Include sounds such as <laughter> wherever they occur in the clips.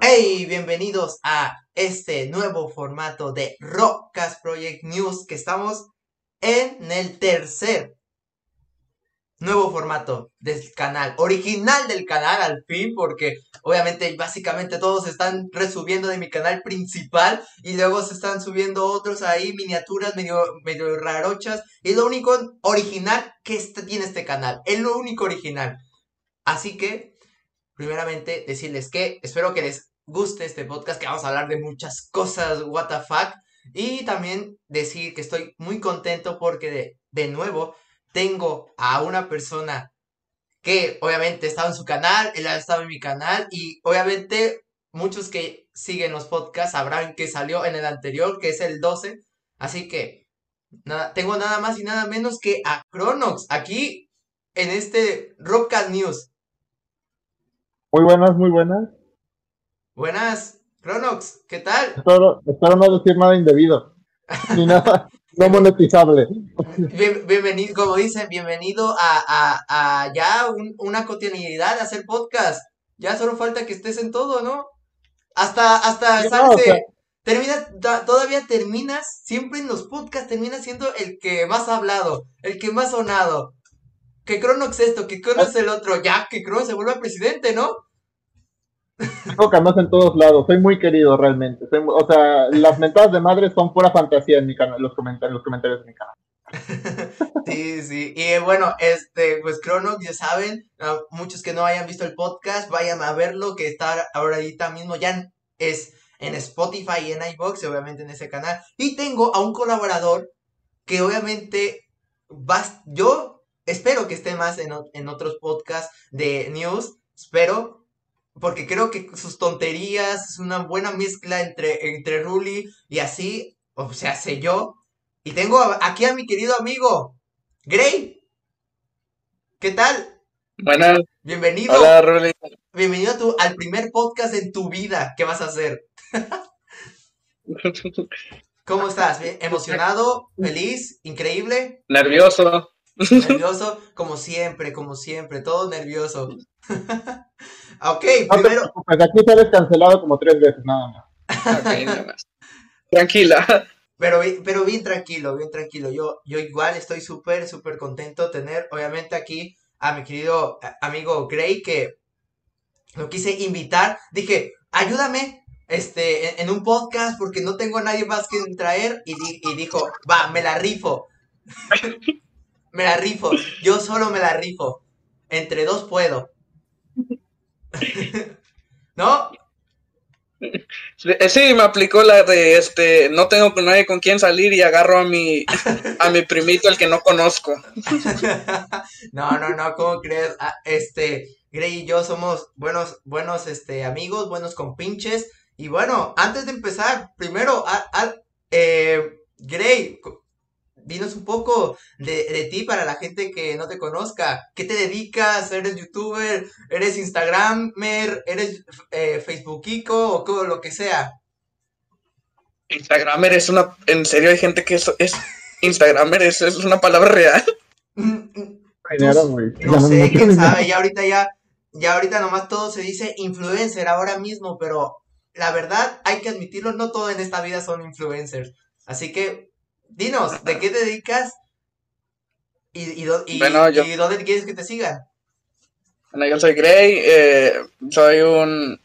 Hey, bienvenidos a este nuevo formato de Rockcast Project News que estamos en el tercer nuevo formato del canal, original del canal al fin, porque obviamente básicamente todos están resubiendo de mi canal principal y luego se están subiendo otros ahí, miniaturas medio, medio rarochas, y lo único original que tiene este canal, es lo único original. Así que, primeramente, decirles que espero que les guste este podcast, que vamos a hablar de muchas cosas, what the fuck, y también decir que estoy muy contento porque de, de nuevo tengo a una persona que obviamente estaba en su canal, él ha estado en mi canal y obviamente muchos que siguen los podcasts sabrán que salió en el anterior, que es el 12. Así que nada, tengo nada más y nada menos que a Cronox aquí en este Rockcast News. Muy buenas, muy buenas. Buenas, Cronox, ¿qué tal? Espero, espero no decir nada indebido. <laughs> Ni nada no monetizable. bienvenido, como dicen, bienvenido a, a, ya una cotidianidad de hacer podcast. Ya solo falta que estés en todo, ¿no? Hasta, hasta, ¿sabes? todavía terminas, siempre en los podcasts terminas siendo el que más ha hablado, el que más sonado. Que Cronox esto, que Cronox el otro, ya, que Cronox se vuelva presidente, ¿no? Tengo canales en todos lados, soy muy querido realmente. o sea, las mentadas de madre son pura fantasía en mi canal, los comentarios, los comentarios de mi canal. <laughs> sí, sí. Y bueno, este, pues Cronox, ya saben, muchos que no hayan visto el podcast, vayan a verlo, que está ahorita mismo ya es en Spotify y en iBox, obviamente en ese canal. Y tengo a un colaborador que obviamente vas, yo espero que esté más en, en otros podcasts de news, espero, porque creo que sus tonterías es una buena mezcla entre, entre Ruli y así, o sea, sé yo. Y tengo aquí a mi querido amigo, Gray. ¿Qué tal? Buenas. Bienvenido. Hola, Ruli. Bienvenido a tu, al primer podcast en tu vida. ¿Qué vas a hacer? <laughs> ¿Cómo estás? ¿Emocionado? ¿Feliz? ¿Increíble? Nervioso. Nervioso, como siempre, como siempre, todo nervioso. <laughs> ok, primero. Pues aquí sales cancelado como tres veces, nada más. <laughs> nada más. Tranquila. Pero, pero bien tranquilo, bien tranquilo. Yo, yo igual estoy súper, súper contento de tener, obviamente, aquí a mi querido amigo Gray, que lo quise invitar. Dije, ayúdame este, en, un podcast porque no tengo a nadie más que traer. Y, y dijo, va, me la rifo. <laughs> Me la rifo. Yo solo me la rifo. Entre dos puedo. <laughs> ¿No? Sí, me aplicó la de este, no tengo con nadie con quien salir y agarro a mi a mi primito el que no conozco. <laughs> No, no, no, ¿cómo crees? Ah, este, Gray y yo somos buenos buenos este amigos, buenos compinches y bueno, antes de empezar, primero a, eh, Gray, dinos un poco de, ti para la gente que no te conozca. ¿Qué te dedicas? ¿Eres youtuber? ¿Eres instagramer? ¿Eres eh, facebookico o todo lo que sea? Instagramer es una... ¿En serio hay gente que es... es... Instagramer es, es una palabra real? no sé, quién sabe, ya ahorita ya... Ya ahorita nomás todo se dice influencer ahora mismo, pero la verdad hay que admitirlo, no todo en esta vida son influencers. Así que dinos, ¿de qué te dedicas? ¿Y, y, dónde quieres que te sigan? Bueno, yo soy Gray, eh, soy un...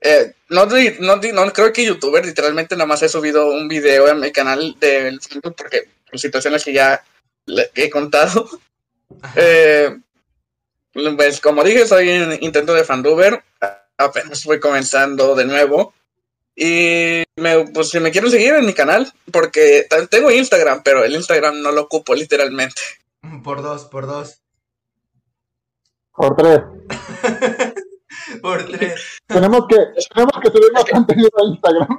Eh, no, no, no, creo que youtuber, literalmente nada más he subido un video en mi canal del Facebook porque por situaciones que ya he contado. Eh, pues como dije, soy un intento de fanduber, apenas voy comenzando de nuevo. Y me, pues si me quieren seguir en mi canal, porque tengo Instagram, pero el Instagram no lo ocupo literalmente. Por dos, por dos. Por tres. <laughs> por tres. tenemos que, tenemos que subir más contenido a Instagram.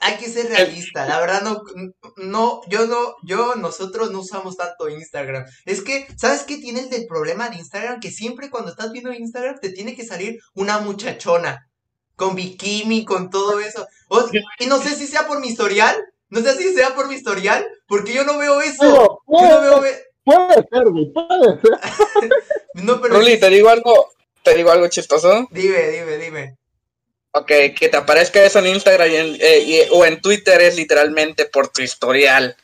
Hay que ser realista, la verdad no, no, yo no, yo, nosotros no usamos tanto Instagram. Es que, ¿sabes qué tiene el problema de Instagram? Que siempre cuando estás viendo Instagram te tiene que salir una muchachona con bikini, con todo eso. y no sé si sea por mi historial, no sé si sea por mi historial, porque yo no veo eso. puede, yo no veo puede ser, puede ser. <laughs> no, pero te digo algo, te digo algo chistoso. Dime, dime, dime. Ok, que te aparezca eso en Instagram y en- eh, y- o en Twitter es literalmente por tu historial.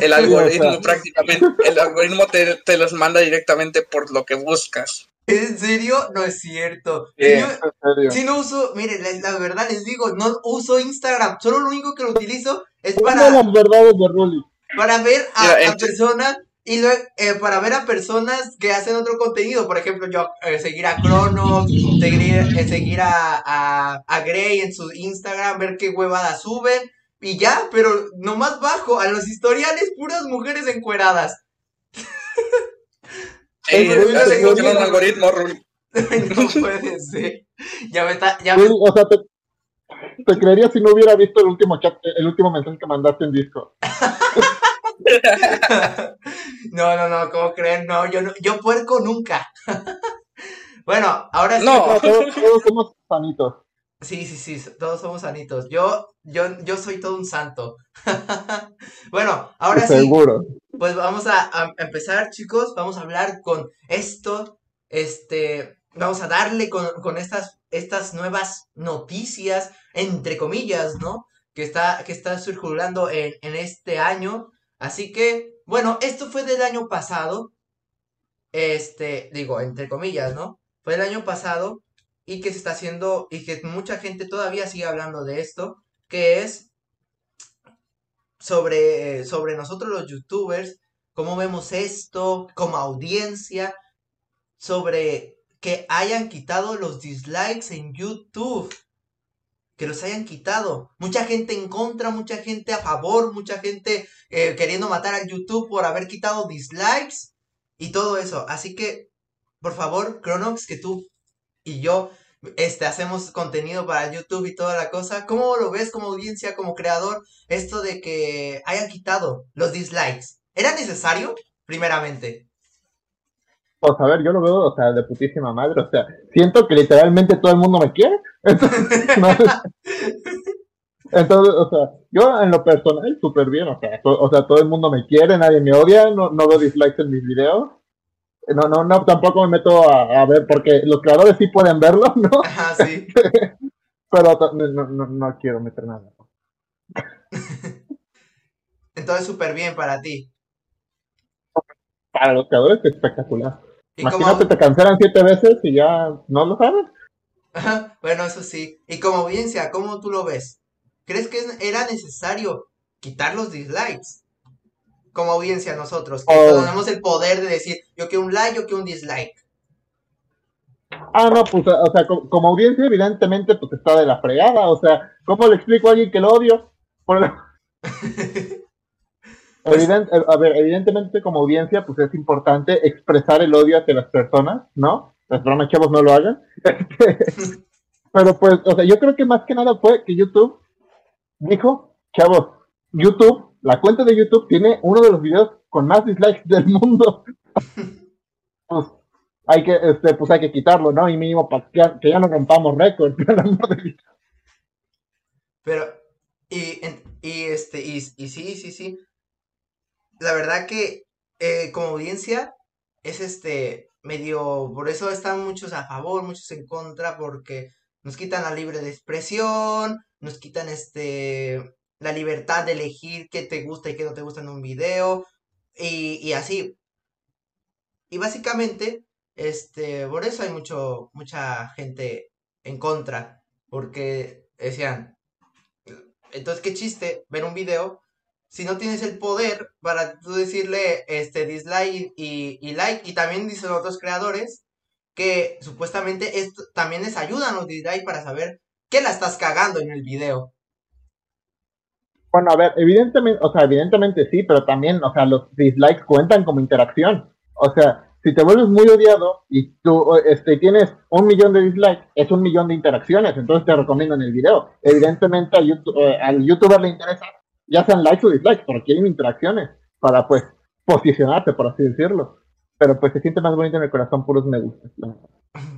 El algoritmo prácticamente, el algoritmo te, te los manda directamente por lo que buscas. ¿En serio? No es cierto. Si Eh, yo- serio. Si no uso, miren, la, la verdad les digo, no uso Instagram, solo lo único que lo utilizo es para, las verdades de Ruli. para ver a, personas y luego eh, para ver a personas que hacen otro contenido, por ejemplo, yo eh, seguir a Cronos, seguir, eh, seguir a, a, a Grey en su Instagram, ver qué huevadas suben y ya, pero nomás bajo a los historiales puras mujeres encueradas. Ey, un algoritmo, Rul. <laughs> no puede ser. Ya me está, ya me, o sea, te, te creería si no hubiera visto el último chat, el último mensaje que mandaste en Discord. <laughs> No, no, no, ¿cómo creen? No, yo no, yo puerco nunca. <laughs> Bueno, ahora sí. No. Todos, todos somos sanitos. Sí, sí, sí, todos somos sanitos. Yo, yo, yo soy todo un santo. <laughs> Bueno, ahora sí, Seguro. pues vamos a, a empezar, chicos. Vamos a hablar con esto. Este, vamos a darle con, con estas, estas nuevas noticias, entre comillas, ¿no? Que está, que está circulando en, en este año. Así que, bueno, esto fue del año pasado. Este, digo, entre comillas, ¿no? Fue el año pasado y que se está haciendo y que mucha gente todavía sigue hablando de esto, que es sobre, sobre nosotros los youtubers, cómo vemos esto como audiencia, sobre que hayan quitado los dislikes en YouTube, que los hayan quitado. Mucha gente en contra, mucha gente a favor, mucha gente eh, queriendo matar al YouTube por haber quitado dislikes y todo eso. Así que, por favor, Cronox, que tú y yo este, hacemos contenido para YouTube y toda la cosa. ¿Cómo lo ves como audiencia, como creador, esto de que hayan quitado los dislikes? ¿Era necesario? Primeramente. Pues a ver, yo lo veo, o sea, de putísima madre. O sea, siento que literalmente todo el mundo me quiere. <laughs> Entonces, entonces, o sea, yo en lo personal, súper bien. O sea, o sea, todo el mundo me quiere, nadie me odia, no, no veo dislikes en mis videos. No, no, no, tampoco me meto a, a ver, porque los creadores sí pueden verlo, ¿no? Ajá, sí. <laughs> Pero no, no, no, no quiero meter nada. <laughs> Entonces, súper bien para ti. Para los creadores es espectacular. Y como, Imagínate, te cancelan siete veces y ya no lo sabes. Ajá, bueno, eso sí. Y como audiencia, ¿cómo tú lo ves? ¿Crees que era necesario quitar los dislikes? Como audiencia nosotros, que Oh. tenemos el poder de decir, yo quiero un like, yo quiero un dislike. Ah, no, pues, o sea, co- como, audiencia, evidentemente, pues está de la fregada. O sea, ¿cómo le explico a alguien que lo odio? Por <laughs> Pues- Evident- a ver, evidentemente, como audiencia, pues es importante expresar el odio hacia las personas, ¿no? Las bromas, chavos, no lo hagan. <laughs> Este, Pero pues, o sea, yo creo que más que nada fue que YouTube dijo, chavos, YouTube, la cuenta de YouTube tiene uno de los videos con más dislikes del mundo. <laughs> pues hay que, este, pues hay que quitarlo, ¿no? Y mínimo para que, ya- que ya no rompamos récord. <laughs> Pero, y, y este, y, y sí, sí, sí. La verdad que eh, como audiencia es este medio, por eso están muchos a favor, muchos en contra, porque nos quitan la libre de expresión, nos quitan este la libertad de elegir qué te gusta y qué no te gusta en un video, y, y así. Y básicamente, este, por eso hay mucho, mucha gente en contra, porque decían, entonces qué chiste ver un video si no tienes el poder para tú decirle este dislike y, like. Y también dicen otros creadores que supuestamente esto también les ayudan los dislikes para saber que la estás cagando en el video. Bueno, a ver, evidentemente, o sea, evidentemente sí, pero también, o sea, los dislikes cuentan como interacción. O sea, si te vuelves muy odiado y tú este, tienes un millón de dislikes, es un millón de interacciones, entonces te recomiendan el video. Evidentemente al, YouTube, eh, al youtuber le interesa, ya sean likes o dislikes, pero quieren interacciones para, pues, posicionarte, por así decirlo. Pero pues se siente más bonito en el corazón puros me gusta.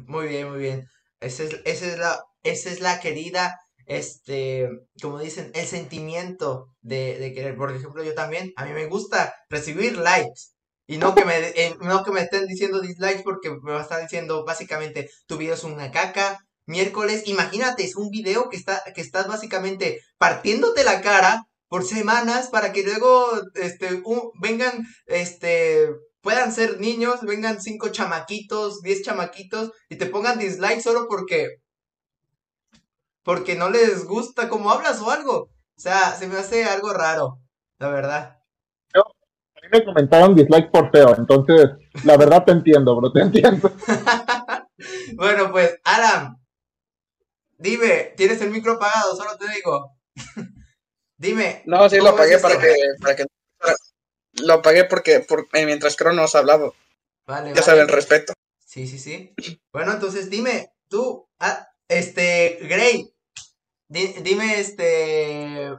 Muy bien, muy bien. Esa es, esa es la, esa es la querida, este, como dicen, el sentimiento de, querer. Por ejemplo, yo también, a mí me gusta recibir likes. Y no que me, eh, no que me estén diciendo dislikes porque me va a estar diciendo básicamente tu video es una caca, miércoles. Imagínate, es un video que, está, que estás básicamente partiéndote la cara por semanas para que luego este, vengan, este, puedan ser niños, vengan cinco chamaquitos, diez chamaquitos y te pongan dislike solo porque, porque no les gusta cómo hablas o algo. O sea, se me hace algo raro, la verdad. a mí me comentaron dislike por feo, entonces, la verdad te entiendo, bro, te entiendo. <laughs> bueno, pues, Alan, dime, tienes el micro apagado, solo te digo. <laughs> dime. No, sí, lo apagué para que, para que, Lo apagué porque por, eh, mientras Cronos hablaba. Vale, ya saben, respeto. Sí, sí, sí. Bueno, entonces dime, tú, ah, este, Gray, dime, este,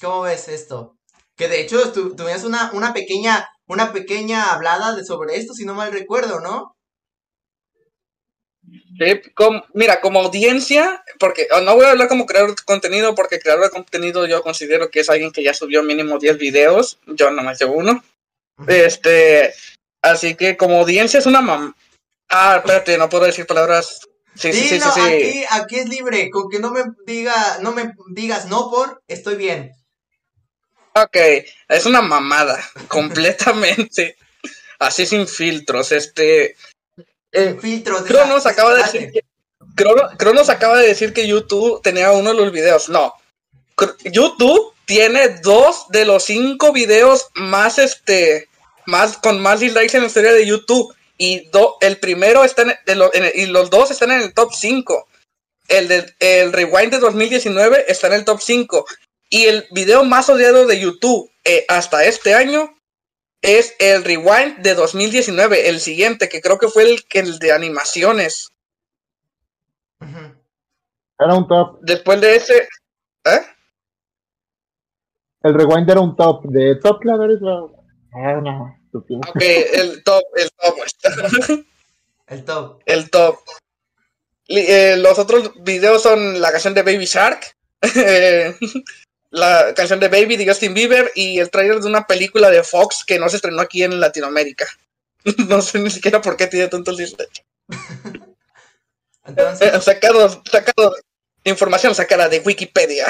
¿cómo ves esto? Que de hecho tuvieras una, una pequeña, una pequeña hablada de sobre esto, si no mal recuerdo, ¿no? mira, como audiencia, porque oh, no voy a hablar como creador de contenido, porque creador de contenido yo considero que es alguien que ya subió mínimo 10 videos, yo nomás llevo uno. Este, así que como audiencia es una mam. Ah, espérate, no puedo decir palabras. Sí, sí, sí, sí, Aquí, aquí es libre, con que no me diga, no me digas no por, estoy bien. Ok, es una mamada, <laughs> completamente. Así sin filtros, este, eh, filtros. Cronos acaba de decir que, Cronos acaba de decir que YouTube tenía uno de los videos. No. YouTube tiene dos de los cinco videos más este más con más dislikes en la historia de YouTube y el primero está en, y los dos están en el top 5. El de el Rewind de 2019 está en el top 5 y el video más odiado de YouTube eh, hasta este año es el Rewind de 2019, el siguiente, que creo que fue el, el de animaciones. Era un top. Después de ese. ¿Eh? El Rewind era un top. De top es Ah, no. Ok, el top, el top. <laughs> el top. El top. Eh, los otros videos son la canción de Baby Shark. <laughs> la canción de Baby de Justin Bieber y el trailer de una película de Fox que no se estrenó aquí en Latinoamérica. <laughs> no sé ni siquiera por qué tiene tantos dislikes. Entonces... Eh, sacado, sacado información sacada de Wikipedia.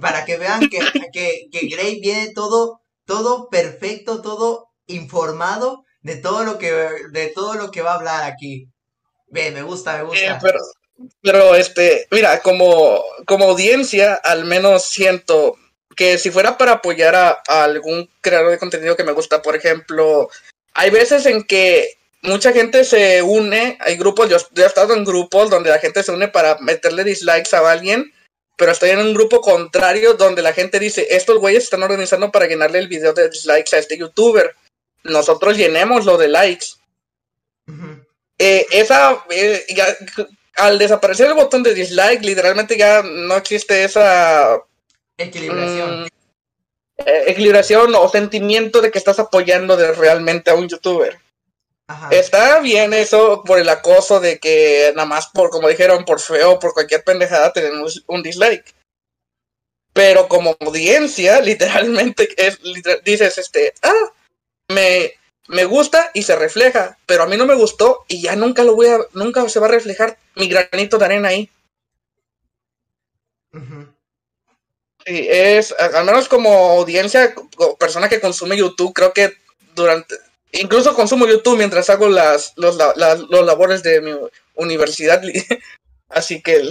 Para que vean que, que, que Gray viene todo, todo perfecto, todo informado de todo lo que, de todo lo que va a hablar aquí. Bien, me gusta, me gusta. Eh, pero, pero, este, mira, como, como audiencia, al menos siento que si fuera para apoyar a, algún creador de contenido que me gusta, por ejemplo, hay veces en que mucha gente se une, hay grupos, yo, he estado en grupos donde la gente se une para meterle dislikes a alguien, pero estoy en un grupo contrario donde la gente dice, estos güeyes están organizando para llenarle el video de dislikes a este youtuber. Nosotros llenemos lo de likes. Eh, esa, eh, al desaparecer el botón de dislike, literalmente ya no existe esa equilibración. Mm, eh, equilibración o sentimiento de que estás apoyando de realmente a un youtuber. Está bien eso por el acoso de que nada más por, como dijeron, por feo, por cualquier pendejada tenemos un dislike. Pero como audiencia, literalmente es, dices, este, ah, me, me gusta y se refleja, pero a mí no me gustó y ya nunca lo voy a, nunca se va a reflejar mi granito de arena ahí. Sí, es, al menos como audiencia, persona que consume YouTube, creo que durante, incluso consumo YouTube mientras hago las, los, los labores de mi universidad, <laughs> así que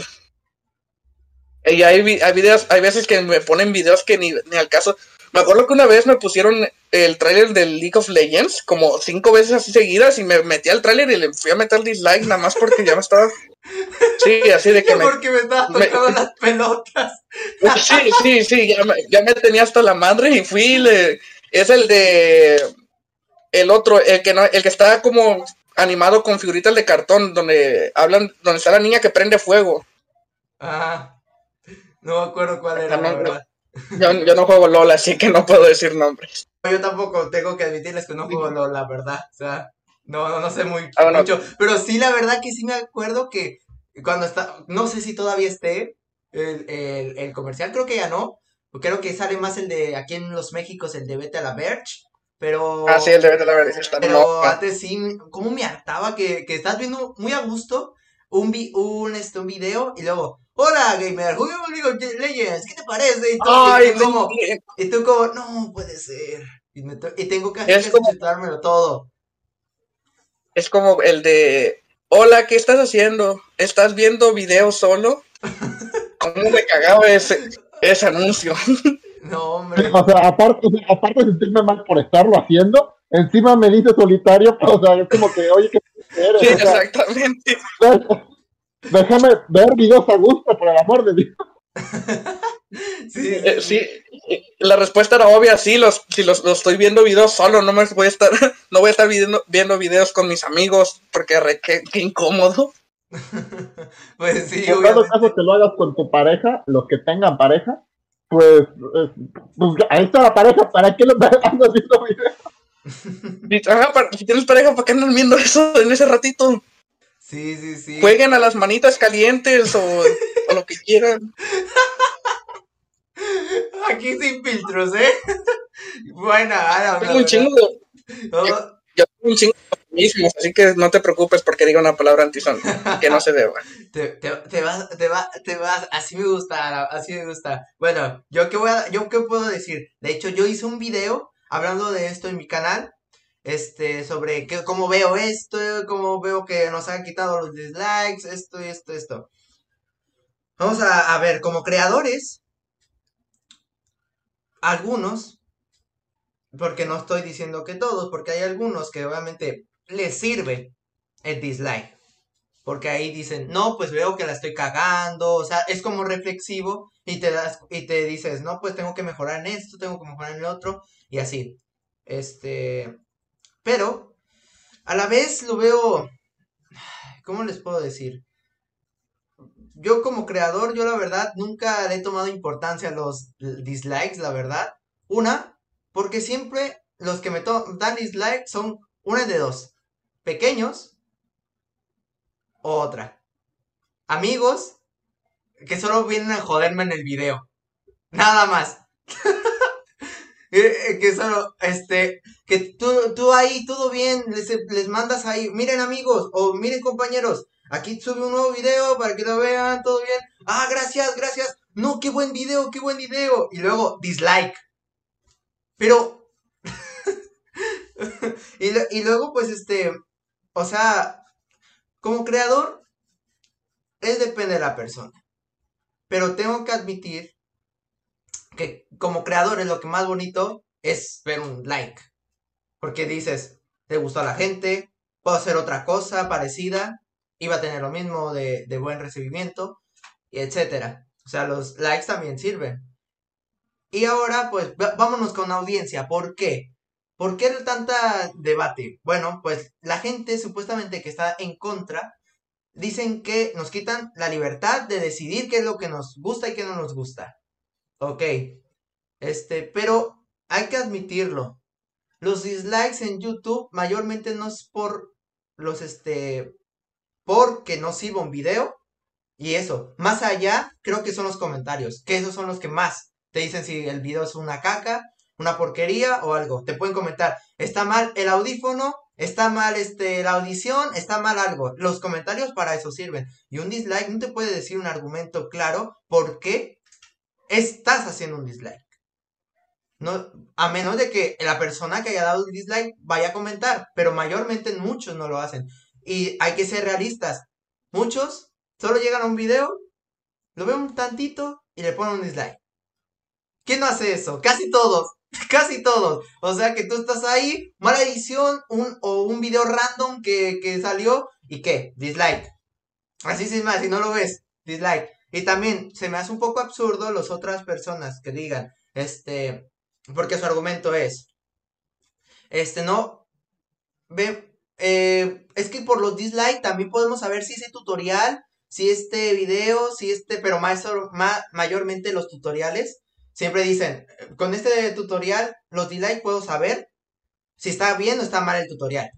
y hay, hay videos, hay veces que me ponen videos que ni, ni al caso, me acuerdo que una vez me pusieron el tráiler del League of Legends como cinco veces así seguidas y me metí al tráiler y le fui a meter dislike nada más porque ya me estaba... <laughs> Sí, así de que me... Porque me estaba tocando las pelotas. Sí, sí, sí, ya me, ya me tenía hasta la madre y fui le... Es el de... El otro, el que, no, el que está como animado con figuritas de cartón donde hablan, donde está la niña que prende fuego. Ah, no me acuerdo cuál era. la yo, no juego LOL, así que no puedo decir nombres. Yo tampoco tengo que admitirles que no juego LOL, la verdad. O sea, no, no, sé muy ah, mucho. Pero sí, la verdad que sí me acuerdo que cuando está, no sé si todavía esté el, comercial, creo que ya no. Creo que sale más el de aquí en los Méxicos, el de Vete a la Verge. Pero. Ah, sí, el de Verge. pero antes sí, como me hartaba que, que estás viendo muy a gusto un, vi un, este, un video y luego, hola gamer, juguemos League of Legends, ¿qué te parece? Y tú, Ay, y tú como, y tú como, no puede ser. Y, me to- y tengo que Es como- todo. Es como el de, hola, ¿qué estás haciendo? ¿Estás viendo videos solo? <laughs> ¿Cómo me cagaba ese, ese anuncio? <laughs> No, hombre. <laughs> O sea, aparte, aparte de sentirme mal por estarlo haciendo, encima me dice solitario, o sea, es como que, oye, ¿qué eres? Sí, O sea, exactamente. <laughs> déjame ver videos a gusto, por el amor de Dios. <laughs> Sí, Eh, sí, eh, la respuesta era obvia, sí, los, si los, los estoy viendo videos solo, no me voy a estar, no voy a estar viendo, viendo videos con mis amigos, porque re, qué, qué incómodo. Pues sí, en obviamente. caso que lo hagas con tu pareja, los que tengan pareja, pues, es- pues ahí está la pareja, ¿para qué lo andas viendo <laughs> videos? Si, ajá, para- si tienes pareja, ¿para qué andan viendo eso en ese ratito? Sí, sí, sí. Jueguen a las manitas calientes o, o lo que quieran. Aquí sin filtros, ¿eh? <laughs> Bueno, ahora Tengo un chingo de, Oh, yo tengo un chingo de mismos, así que no te preocupes porque diga una palabra antisón <laughs> que no se deba. te, te, te vas, te vas, te vas, así me gusta, así me gusta. Bueno, yo qué voy a, yo qué puedo decir. De hecho, yo hice un video hablando de esto en mi canal, este, sobre que, cómo veo esto, cómo veo que nos han quitado los dislikes, esto y esto, esto. Vamos a, a ver, como creadores, algunos, porque no estoy diciendo que todos, porque hay algunos que obviamente les sirve el dislike. Porque ahí dicen, no, pues veo que la estoy cagando, o sea, es como reflexivo y te das y te dices, no, pues tengo que mejorar en esto, tengo que mejorar en el otro y así. Este, pero a la vez lo veo <sighs> ¿cómo les puedo decir? Yo como creador, yo la verdad nunca le he tomado importancia a los dislikes, la verdad. Una, porque siempre los que me dan dislike son una de dos, pequeños o otra. Amigos que solo vienen a joderme en el video. Nada más. <laughs> Eh, eh, que solo, este, que tú, tú ahí, todo bien, les, les mandas ahí, miren amigos, o miren compañeros, aquí sube un nuevo video para que lo vean, todo bien. Ah, gracias, gracias. No, qué buen video, qué buen video. Y luego, dislike. Pero, <laughs> y, luego, pues, este, o sea, como creador, es depende de la persona. Pero tengo que admitir que como creador es lo que más bonito es ver un like. Porque dices, te gustó a la gente, puedo hacer otra cosa parecida, iba a tener lo mismo de, buen recibimiento, y etcétera. O sea, los likes también sirven. Y ahora, pues, vámonos con audiencia. ¿Por qué? ¿Por qué tanta debate? Bueno, pues la gente supuestamente que está en contra dicen que nos quitan la libertad de decidir qué es lo que nos gusta y qué no nos gusta. Ok. Este, pero hay que admitirlo. Los dislikes en YouTube mayormente no es por los, este, porque no sirva un video. Y eso, más allá, creo que son los comentarios, que esos son los que más te dicen si el video es una caca, una porquería o algo. Te pueden comentar, está mal el audífono, está mal este, la audición, está mal algo. Los comentarios para eso sirven. Y un dislike no te puede decir un argumento claro por qué estás haciendo un dislike. No, a menos de que la persona que haya dado el dislike vaya a comentar, pero mayormente muchos no lo hacen. Y hay que ser realistas. Muchos solo llegan a un video, lo ven un tantito y le ponen un dislike. ¿Quién no hace eso? Casi todos. <laughs> Casi todos. O sea que tú estás ahí, mala edición, un, o un video random que, que salió y qué, dislike. Así sin más, si no lo ves, dislike. Y también se me hace un poco absurdo las otras personas que digan, este, porque su argumento es, este, no, ve, eh, es que por los dislikes también podemos saber si ese tutorial, si este video, si este, pero más, ma- mayormente los tutoriales, siempre dicen, con este tutorial, los dislikes puedo saber si está bien o está mal el tutorial.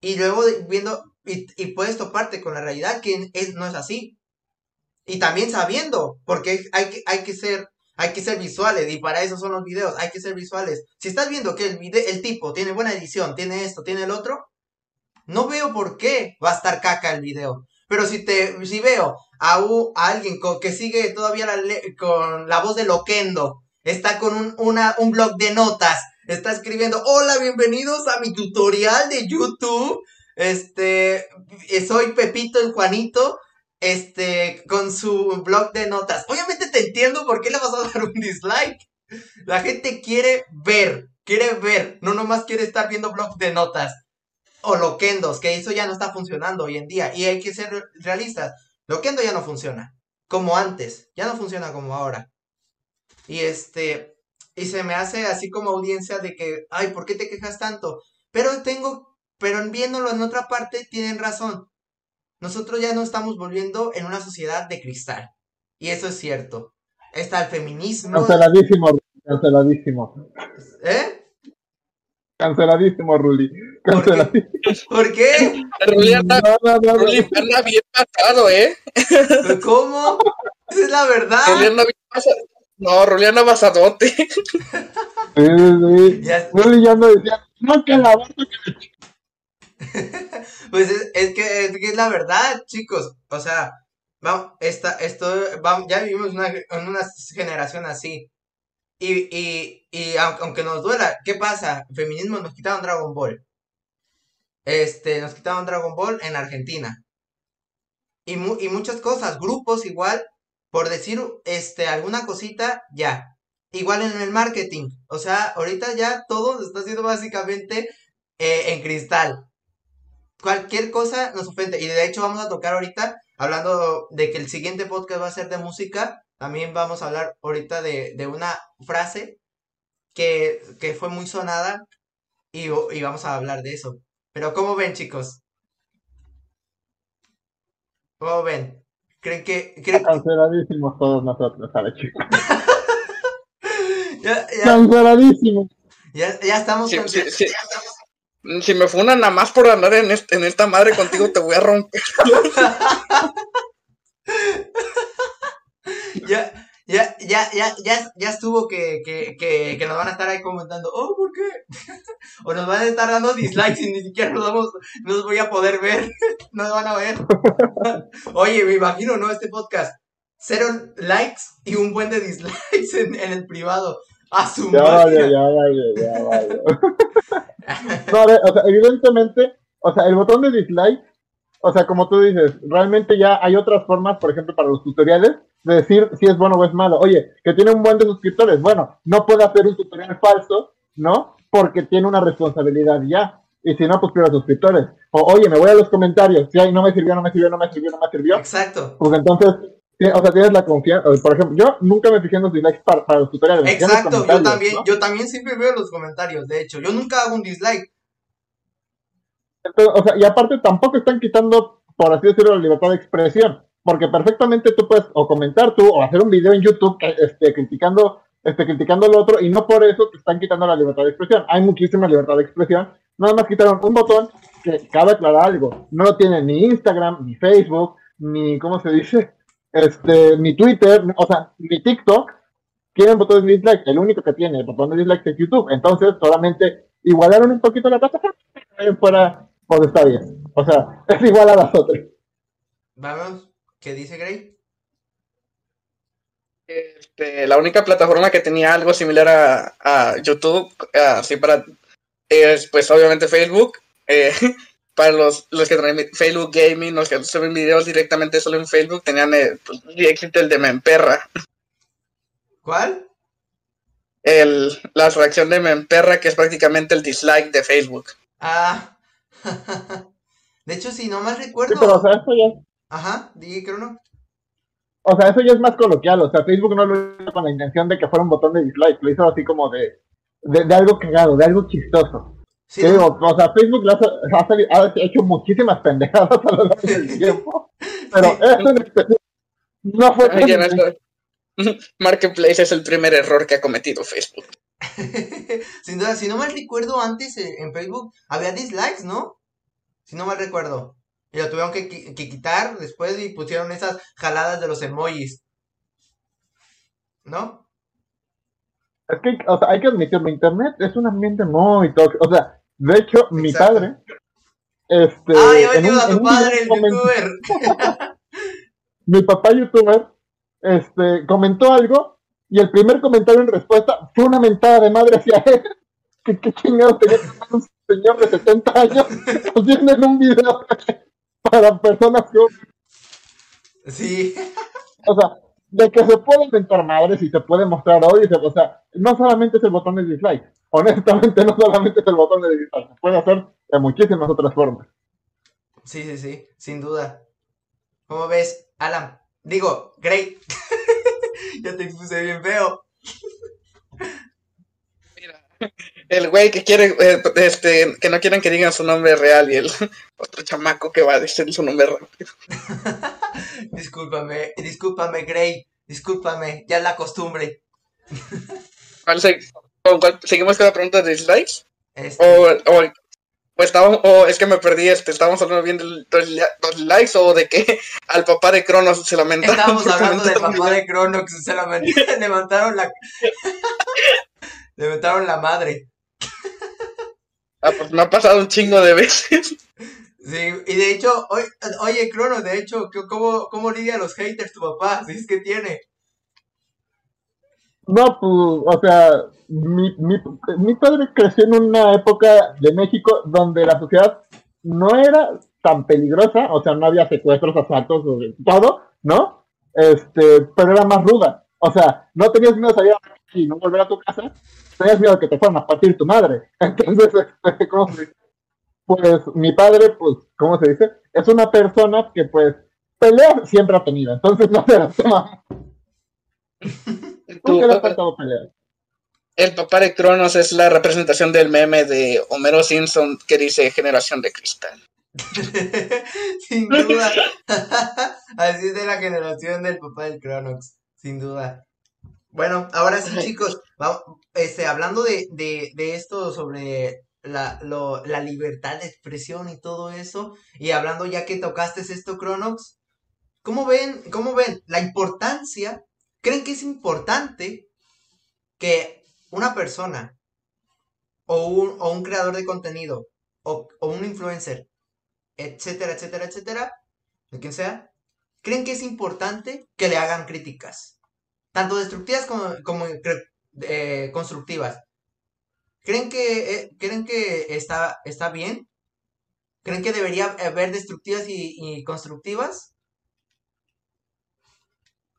Y luego viendo, y, y puedes toparte con la realidad que no es así. Y también sabiendo, porque hay que, hay que ser, hay que ser visuales, y para eso son los videos, hay que ser visuales. Si estás viendo que el vide- el tipo tiene buena edición, tiene esto, tiene el otro, no veo por qué va a estar caca el video. Pero si te, si veo a, alguien que sigue todavía con la voz de Loquendo, está con un, blog de notas, está escribiendo, hola, bienvenidos a mi tutorial de YouTube. Este, soy Pepito el Juanito, este, con su blog de notas. Obviamente te entiendo por qué le vas a <laughs> dar un dislike. La gente quiere ver, quiere ver, no nomás quiere estar viendo blogs de notas o loquendos, que eso ya no está funcionando hoy en día. Y hay que ser realistas. Loquendo ya no funciona como antes, ya no funciona como ahora. Y este, y se me hace así como audiencia de que, ay, ¿por qué te quejas tanto? Pero tengo, pero viéndolo en otra parte, tienen razón. Nosotros ya no estamos volviendo en una sociedad de cristal. Y eso es cierto. Está el feminismo. Canceladísimo, canceladísimo. ¿Eh? Canceladísimo, Ruli. Canceladísimo. ¿Por qué? Ruli anda, Ruli anda bien pasado, ¿eh? ¿Cómo? Esa es la verdad. Ruli anda bien pasado. No, Ruli anda basadote. Sí, sí, sí. Ya... Ruli ya no decía, no, que la que <laughs> pues es, que, es, que, es la verdad, chicos. O sea, vamos, esta, esto, vamos, ya vivimos una, en una generación así. Y, y, y aunque nos duela, ¿qué pasa? Feminismo nos quitaron Dragon Ball. Este, nos quitaron Dragon Ball en Argentina. Y, y muchas cosas, grupos igual, por decir este, alguna cosita, ya. Igual en el marketing. O sea, ahorita ya todo está haciendo básicamente eh, en cristal cualquier cosa nos ofende. Y de hecho vamos a tocar ahorita, hablando de que el siguiente podcast va a ser de música, también vamos a hablar ahorita de, de una frase que, que, fue muy sonada y, y, vamos a hablar de eso. Pero ¿cómo ven chicos? ¿Cómo ven? ¿Creen que... Creen... Canceladísimos todos nosotros, ¿sabes chicos? <laughs> ya, ya, Canceladísimos. Ya, ya estamos... Sí, sí, sí. Si me funan nada más por andar en, en esta madre contigo, te voy a romper. <laughs> ya, ya, ya, ya, ya, ya estuvo que, que, que, que, nos van a estar ahí comentando, oh, ¿por qué? <laughs> o nos van a estar dando dislikes y ni siquiera nos vamos, no nos voy a poder ver, <laughs> no nos van a ver. <laughs> Oye, me imagino, ¿no? Este podcast, cero likes y un buen de dislikes en, en el privado. A su ya vaya, ya vaya, ya vaya. no, a ver, o sea, evidentemente, o sea, el botón de dislike, o sea, como tú dices, realmente ya hay otras formas, por ejemplo, para los tutoriales, decir si es bueno o es malo. Oye, que tiene un buen de suscriptores, bueno, no puede hacer un tutorial falso, ¿no? Porque tiene una responsabilidad ya. Y si no, pues pierde suscriptores. O, oye, me voy a los comentarios. Si hay, no me sirvió, no me sirvió, no me sirvió, no me sirvió. Exacto. Pues entonces, o sea, tienes la confianza. Por ejemplo, yo nunca me fijé en los dislikes para, para los tutoriales. Exacto, yo también, yo también siempre veo los comentarios, de hecho. Yo nunca hago un dislike. o sea, y aparte tampoco están quitando, por así decirlo, la libertad de expresión. Porque perfectamente tú puedes o comentar tú o hacer un video en YouTube este, criticando, este, criticando al otro y no por eso te están quitando la libertad de expresión. Hay muchísima libertad de expresión. Nada más quitaron un botón que cabe aclarar algo. No lo tiene ni Instagram, ni Facebook, ni, ¿cómo se dice? este, mi Twitter, o sea, mi TikTok, quieren botón de dislike. El único que tiene el botón de dislike es YouTube. Entonces, solamente igualaron un poquito la plataforma. Fuera, pues está bien. O sea, <laughs> es igual a las otras. Vamos, ¿qué dice Gray? Este, la única plataforma que tenía algo similar a, a YouTube, así para, es pues obviamente Facebook. Eh, <laughs> para los, los que traen Facebook Gaming, los que suben videos directamente solo en Facebook, tenían el, eh, pues, el de Memperra. ¿Cuál? El, la reacción de Memperra, que es prácticamente el dislike de Facebook. Ah. <laughs> de hecho, si no más recuerdo. Sí, pero, o sea, eso ya... Ajá, dije que no. O sea, eso ya es más coloquial. O sea, Facebook no lo hizo con la intención de que fuera un botón de dislike. Lo hizo así como de, de, de algo cagado, de algo chistoso. Sí, digo, o sea, Facebook ha, ha, hecho muchísimas <laughs> pendejadas a lo largo del tiempo, pero eso no fue... <laughs> Marketplace es el primer error que ha cometido Facebook. <laughs> Sin duda, si no mal recuerdo, antes eh, en Facebook había dislikes, ¿no? Si no mal recuerdo. Y lo tuvieron que, que, quitar después y pusieron esas jaladas de los emojis. ¿No? Es que, o sea, hay que admitirlo, Internet es un ambiente muy tóxico. O sea, de hecho, mi padre, este, Ah, ya en metió un- a tu padre, el youtuber. <laughs> mi papá youtuber este, comentó algo y el primer comentario en respuesta fue una mentada de madre hacia él. <laughs> ¿Qué, qué chingados tenía que un señor de 70 años haciendo en un video para personas que, Sí, o sea, de que se pueden mentar madres y se puede mostrar odio, o sea, no solamente es el botón de dislike, honestamente <laughs> no solamente es el botón de dislike, se puede hacer de muchísimas otras formas. sí, sí, sí, sin duda. ¿Cómo ves, Alan? Digo, Gray. <laughs> ya te puse bien feo. El güey que quiere, eh, este, que no quieren que digan su nombre real y el <laughs> otro chamaco que va a decir su nombre rápido. <laughs> Discúlpame, discúlpame, Gray. Discúlpame, ya es la costumbre. <laughs> ¿Cuál se- con cuál- ¿Seguimos con la pregunta de dislikes? Este, O, o, o estábamos, o es que me perdí, este, estábamos hablando bien de los, likes o de que al papá de Cronos se lamentaron. Estábamos hablando del papá de Cronox, se lament- levantaron la... levantaron la madre. Ah, pues me ha pasado un chingo de veces. Sí, y de hecho, oye, oye Crono, de hecho, ¿qué- ¿cómo, ¿cómo lidia a los haters tu papá? Si es que tiene. No, pues, o sea, mi, mi, mi padre creció en una época de México donde la sociedad no era tan peligrosa, o sea, no había secuestros, asaltos, todo, ¿no? Este, pero era más ruda. O sea, no tenías miedo de salir a y no volver a tu casa, tenías miedo de que te fueran a partir tu madre. <laughs> Entonces, este, ¿cómo se dice? Pues mi padre, pues, ¿cómo se dice? Es una persona que, pues, pelea siempre ha tenido. Entonces, <laughs> no se la toma. <laughs> Tú- Nunca le ha faltado pelear. el papá de Cronos es la representación del meme de Homero Simpson que dice generación de cristal. sin duda. Así es de la generación del papá del Cronox, sin duda. Bueno, ahora sí, chicos, este, hablando de, de, de esto sobre la, lo- la libertad de expresión y todo eso, y hablando ya que tocaste esto, Cronox, ¿cómo ven, cómo ven la importancia? ¿Creen que es importante que una persona o un, o un creador de contenido o, o un influencer etcétera, etcétera, etcétera, de quien sea, creen que es importante que le hagan críticas, tanto destructivas como, como eh, constructivas. ¿Creen que, eh, ¿creen que está, está bien? ¿Creen que debería haber destructivas y, y constructivas?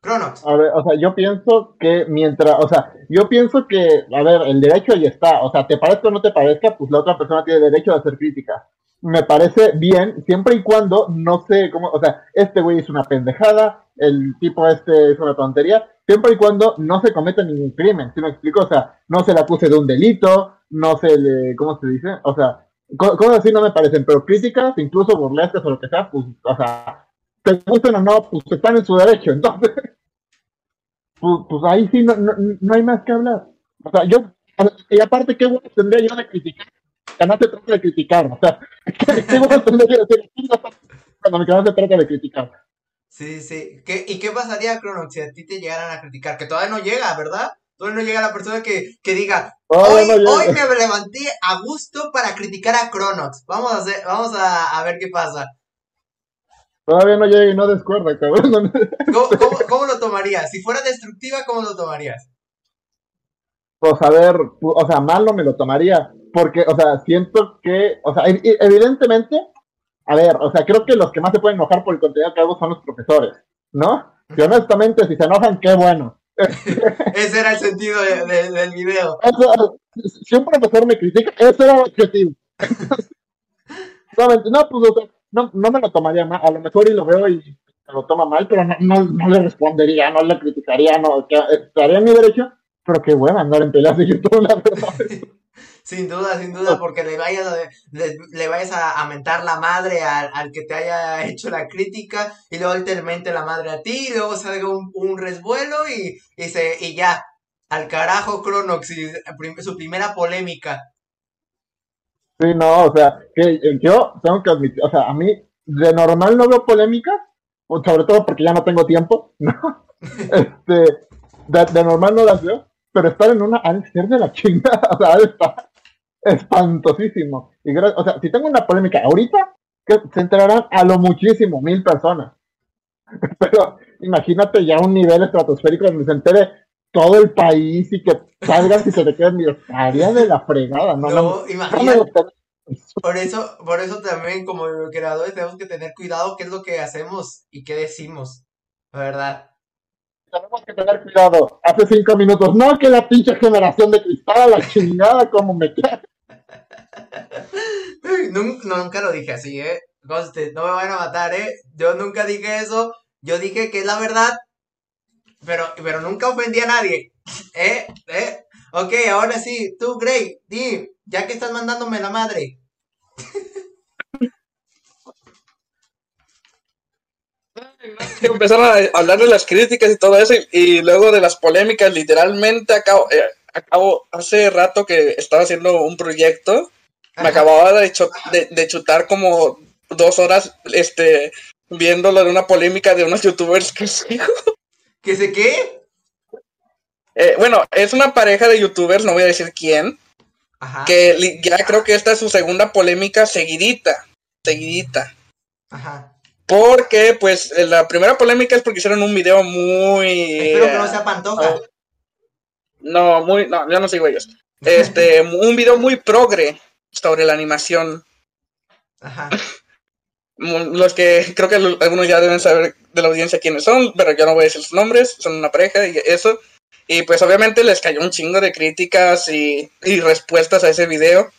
Cronox. A ver, o sea, yo pienso que mientras, o sea, yo pienso que, a ver, el derecho ahí está, o sea, te parezca o no te parezca, pues la otra persona tiene derecho a hacer crítica. Me parece bien, siempre y cuando no sé cómo, o sea, este güey es una pendejada, el tipo este es una tontería, siempre y cuando no se cometa ningún crimen, ¿sí me explico? O sea, no se le acuse de un delito, no se le, ¿cómo se dice? O sea, co- cosas así no me parecen, pero críticas, incluso burlescas o lo que sea, pues, o sea, te gusten o no, pues están en su derecho, entonces <laughs> pues, pues ahí sí no, no, no hay más que hablar. O sea, yo, y aparte, ¿qué bueno tendría yo de criticar? Que no se trata de criticar, o sea, <laughs> ¿qué, qué bueno tendría yo de decir cuando mi canal se trata de criticar? Sí, sí. ¿Qué, ¿Y qué pasaría, Cronox, si a ti te llegaran a criticar? Que todavía no llega, ¿verdad? Todavía no llega la persona que, que diga, hoy, no hoy me levanté a gusto para criticar a Cronox. Vamos a hacer, vamos a, a ver qué pasa. Todavía no llega y no descuerda, cabrón. <laughs> ¿Cómo, cómo, cómo lo tomarías? Si fuera destructiva, ¿cómo lo tomarías? Pues a ver, o sea, mal no me lo tomaría, porque, o sea, siento que, o sea, ev- evidentemente, a ver, o sea, creo que los que más se pueden enojar por el contenido que hago son los profesores, ¿no? Y honestamente, si se enojan, qué bueno. <laughs> Ese era el sentido de- de- del video. Eso, si un profesor me critica, ese era el objetivo. <laughs> No, pues, o sea, no, no me lo tomaría mal. A lo mejor y lo veo y se lo toma mal, pero no, no, no le respondería, no le criticaría, no, estaría en mi derecho, pero qué bueno andar en peleas de YouTube, la verdad. <laughs> Sin duda, sin duda, porque le vayas a, le, le vayas a, a mentar la madre al, al que te haya <laughs> hecho la crítica y luego él te mente la madre a ti y luego salga un, un resvuelo y, y, se, y ya, al carajo Cronox y su primera polémica. Sí, no, o sea, que yo tengo que admitir, o sea, a mí de normal no veo polémicas, sobre todo porque ya no tengo tiempo, <laughs> ¿no? Este, de, de normal no las veo, pero estar en una ha de ser de la chingada, <laughs> o sea, ha de estar espantosísimo. Y gra- o sea, si tengo una polémica ahorita, que se enterarán a lo muchísimo, mil personas. <laughs> Pero imagínate ya un nivel estratosférico donde se entere todo el país y que salgas y se te queden estaría de la fregada, ¿no? No, imagínate. Por eso, por eso también como creadores tenemos que tener cuidado qué es lo que hacemos y qué decimos, la verdad. Tenemos que tener cuidado. Hace cinco minutos, no que la pinche generación de cristal, la chingada, como me queda. Nunca, nunca lo dije así, ¿eh? no me van a matar, ¿eh? Yo nunca dije eso. Yo dije que es la verdad, pero, pero nunca ofendí a nadie. ¿Eh? ¿Eh? Ok, ahora sí, tú, Gray, di, ya que estás mandándome la madre. Empezaron a hablar de las críticas y todo eso, y, luego de las polémicas, literalmente acabo, eh, acabo, hace rato que estaba haciendo un proyecto, me acababa de, de, chutar como dos horas este viéndolo de una polémica de unos <laughs> youtubers que sigo. ¿Que sé qué? Eh, bueno, es una pareja de youtubers, no voy a decir quién, que ya creo que esta es su segunda polémica seguidita, seguidita. Ajá. Porque, pues, la primera polémica es porque hicieron un video muy... Espero que no sea Pantoja. No, muy, no, yo no sigo ellos. <laughs> Este, un video muy progre sobre la animación. Ajá. Los que creo que algunos ya deben saber de la audiencia quiénes son, pero yo no voy a decir sus nombres, son una pareja y eso. Y pues obviamente les cayó un chingo de críticas y, respuestas a ese video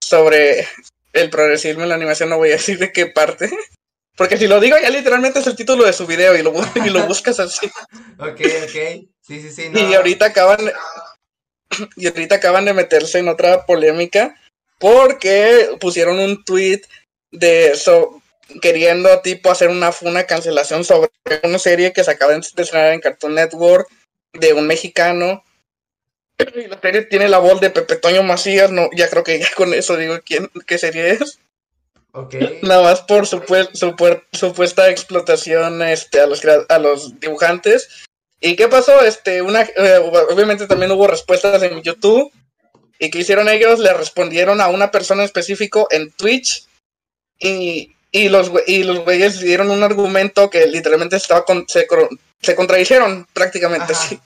sobre el progresismo en la animación. No voy a decir de qué parte. <laughs> Porque si lo digo ya literalmente es el título de su video y lo, y lo <laughs> buscas así. ok, ok. Sí, sí, sí. Y ahorita acaban <clears throat> y ahorita acaban de meterse en otra polémica porque pusieron un tweet de eso queriendo tipo hacer una, una cancelación sobre una serie que se acaba de estrenar en Cartoon Network de un mexicano. Y la serie tiene la voz de Pepe Toño Macías, no, ya creo que ya con eso digo quién, qué serie es. Okay. Nada más por supuesta explotación este, a, los, a los dibujantes. ¿Y qué pasó? Este, una, eh, obviamente también hubo respuestas en YouTube. ¿Y qué hicieron ellos? Le respondieron a una persona en específico en Twitch. Y, y los, y los güeyes dieron un argumento que literalmente estaba con, se, se contradijeron prácticamente, sí.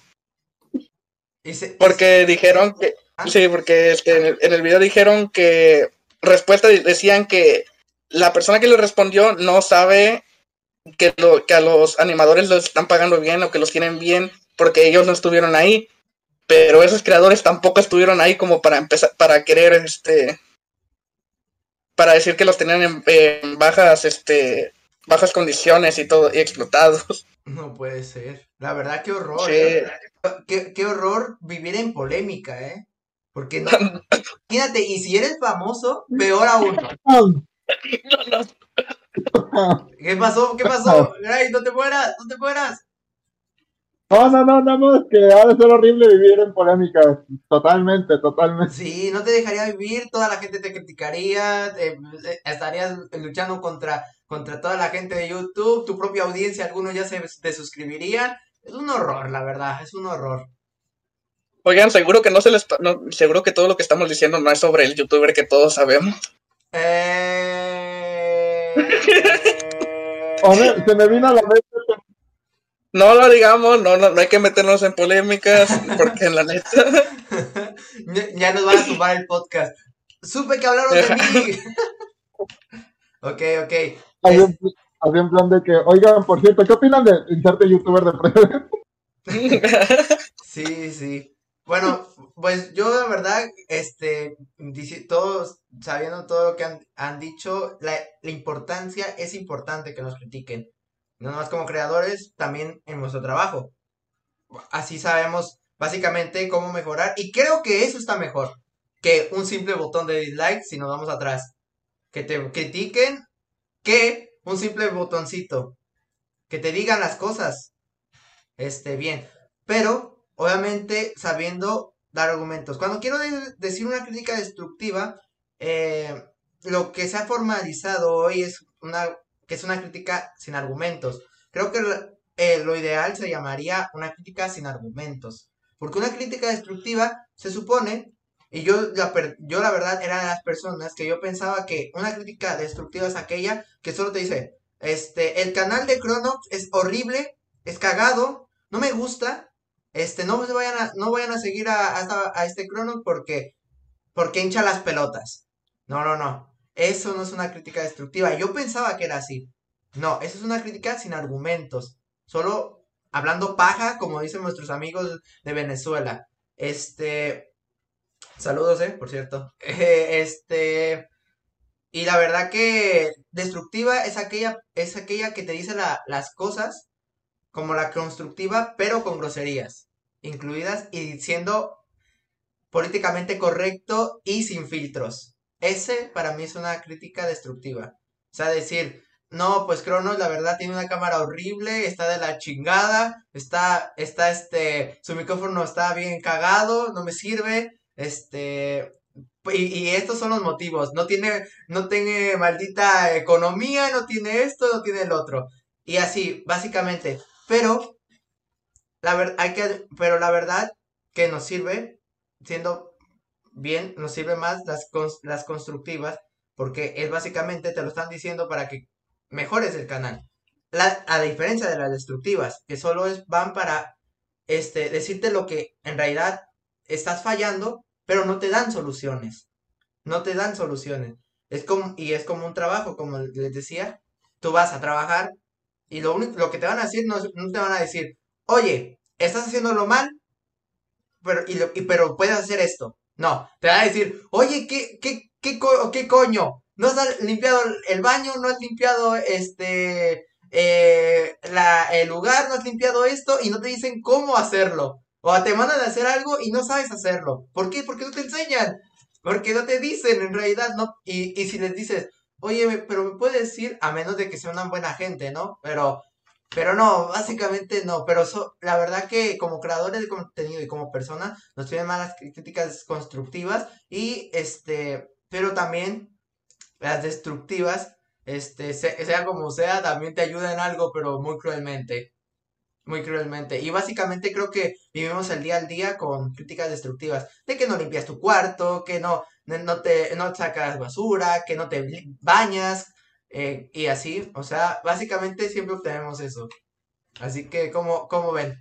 porque dijeron que, ¿Ah? sí, porque este, en, el, video dijeron que, respuesta decían que la persona que le respondió no sabe que, lo, que a los animadores los están pagando bien o que los tienen bien porque ellos no estuvieron ahí, pero esos creadores tampoco estuvieron ahí como para empezar, para querer, este, para decir que los tenían en, bajas, este, bajas condiciones y todo, y explotados. <laughs> No puede ser. La verdad, qué horror. ¿eh? Qué, horror vivir en polémica, ¿eh? Porque no, imagínate, y si eres famoso, peor aún. ¿Qué pasó? ¿Qué pasó? Ay, no te mueras, no te mueras. No, no, no, no, es que ha de ser horrible vivir en polémica. Totalmente, totalmente. Sí, no te dejaría vivir, toda la gente te criticaría, eh, estarías luchando contra, contra toda la gente de YouTube, tu propia audiencia, algunos ya se te suscribirían. Es un horror, la verdad, es un horror. Oigan, seguro que no se les. seguro que todo lo que estamos diciendo no es sobre el youtuber que todos sabemos. Eh. <laughs> se me vino a la mente no lo digamos, no, no, hay que meternos en polémicas, porque en la neta. <laughs> ya nos van a tumbar el podcast. Supe que hablaron de mí. <laughs> ok, ok. Había un, un, plan de que, oigan, por cierto, ¿qué opinan de inserte youtuber de <laughs> Sí, sí. Bueno, pues yo la verdad, este, todos, sabiendo todo lo que han, han dicho, la, la importancia, es importante que nos critiquen no más como creadores, también en nuestro trabajo. Así sabemos básicamente cómo mejorar y creo que eso está mejor que un simple botón de dislike si nos vamos atrás. Que te critiquen que un simple botoncito. Que te digan las cosas. Este, bien. Pero, obviamente, sabiendo dar argumentos. Cuando quiero decir una crítica destructiva, eh, lo que se ha formalizado hoy es una que es una crítica sin argumentos. Creo que eh, lo ideal se llamaría una crítica sin argumentos. Porque una crítica destructiva se supone Y yo la, yo la verdad era de las personas que yo pensaba que una crítica destructiva es aquella que solo te dice, este, el canal de Cronox es horrible, es cagado, no me gusta, este, no vayan a, no vayan a seguir a, a, este Cronox porque, porque hincha las pelotas. No, no, no. Eso no es una crítica destructiva. Yo pensaba que era así. No, eso es una crítica sin argumentos. Solo hablando paja, como dicen nuestros amigos de Venezuela. Este. Saludos, eh, por cierto. <laughs> este. Y la verdad que destructiva es aquella, es aquella que te dice las cosas como la constructiva, pero con groserías incluidas y siendo políticamente correcto y sin filtros. Ese para mí es una crítica destructiva. O sea, decir, no, pues Cronos la verdad tiene una cámara horrible, está de la chingada, está, está este, su micrófono está bien cagado, no me sirve, este, y, estos son los motivos, no tiene, no tiene maldita economía, no tiene esto, no tiene el otro, y así, básicamente, pero, la verdad, hay que, pero la verdad que nos sirve, siendo bien, nos sirve más las, las constructivas, porque es básicamente, te lo están diciendo para que mejores el canal. La, a diferencia de las destructivas, que solo es, van para este, decirte lo que en realidad estás fallando, pero no te dan soluciones. No te dan soluciones. Es como, y es como un trabajo, como les decía, tú vas a trabajar y lo único, lo que te van a decir, no, te van a decir, oye, estás haciéndolo mal, pero, y, pero puedes hacer esto. No, te van a decir, oye, ¿qué, qué, qué, qué coño? no has limpiado el baño, no has limpiado este eh, la, el lugar, no has limpiado esto y no te dicen cómo hacerlo. O te mandan a hacer algo y no sabes hacerlo. ¿Por qué? Porque no te enseñan. Porque no te dicen en realidad, ¿no? Y, y si les dices, oye, pero me puedes decir, a menos de que sea una buena gente, ¿no? Pero, pero no, básicamente no. Pero la verdad que como creadores de contenido y como persona, nos tienen malas críticas constructivas y este, pero también las destructivas, este, sea, como sea, también te ayudan en algo, pero muy cruelmente. Muy cruelmente. Y básicamente creo que vivimos el día al día con críticas destructivas. De que no limpias tu cuarto, que no, no, te, no sacas basura, que no te bañas, eh, y así. O sea, básicamente siempre obtenemos eso. Así que, ¿cómo, cómo ven?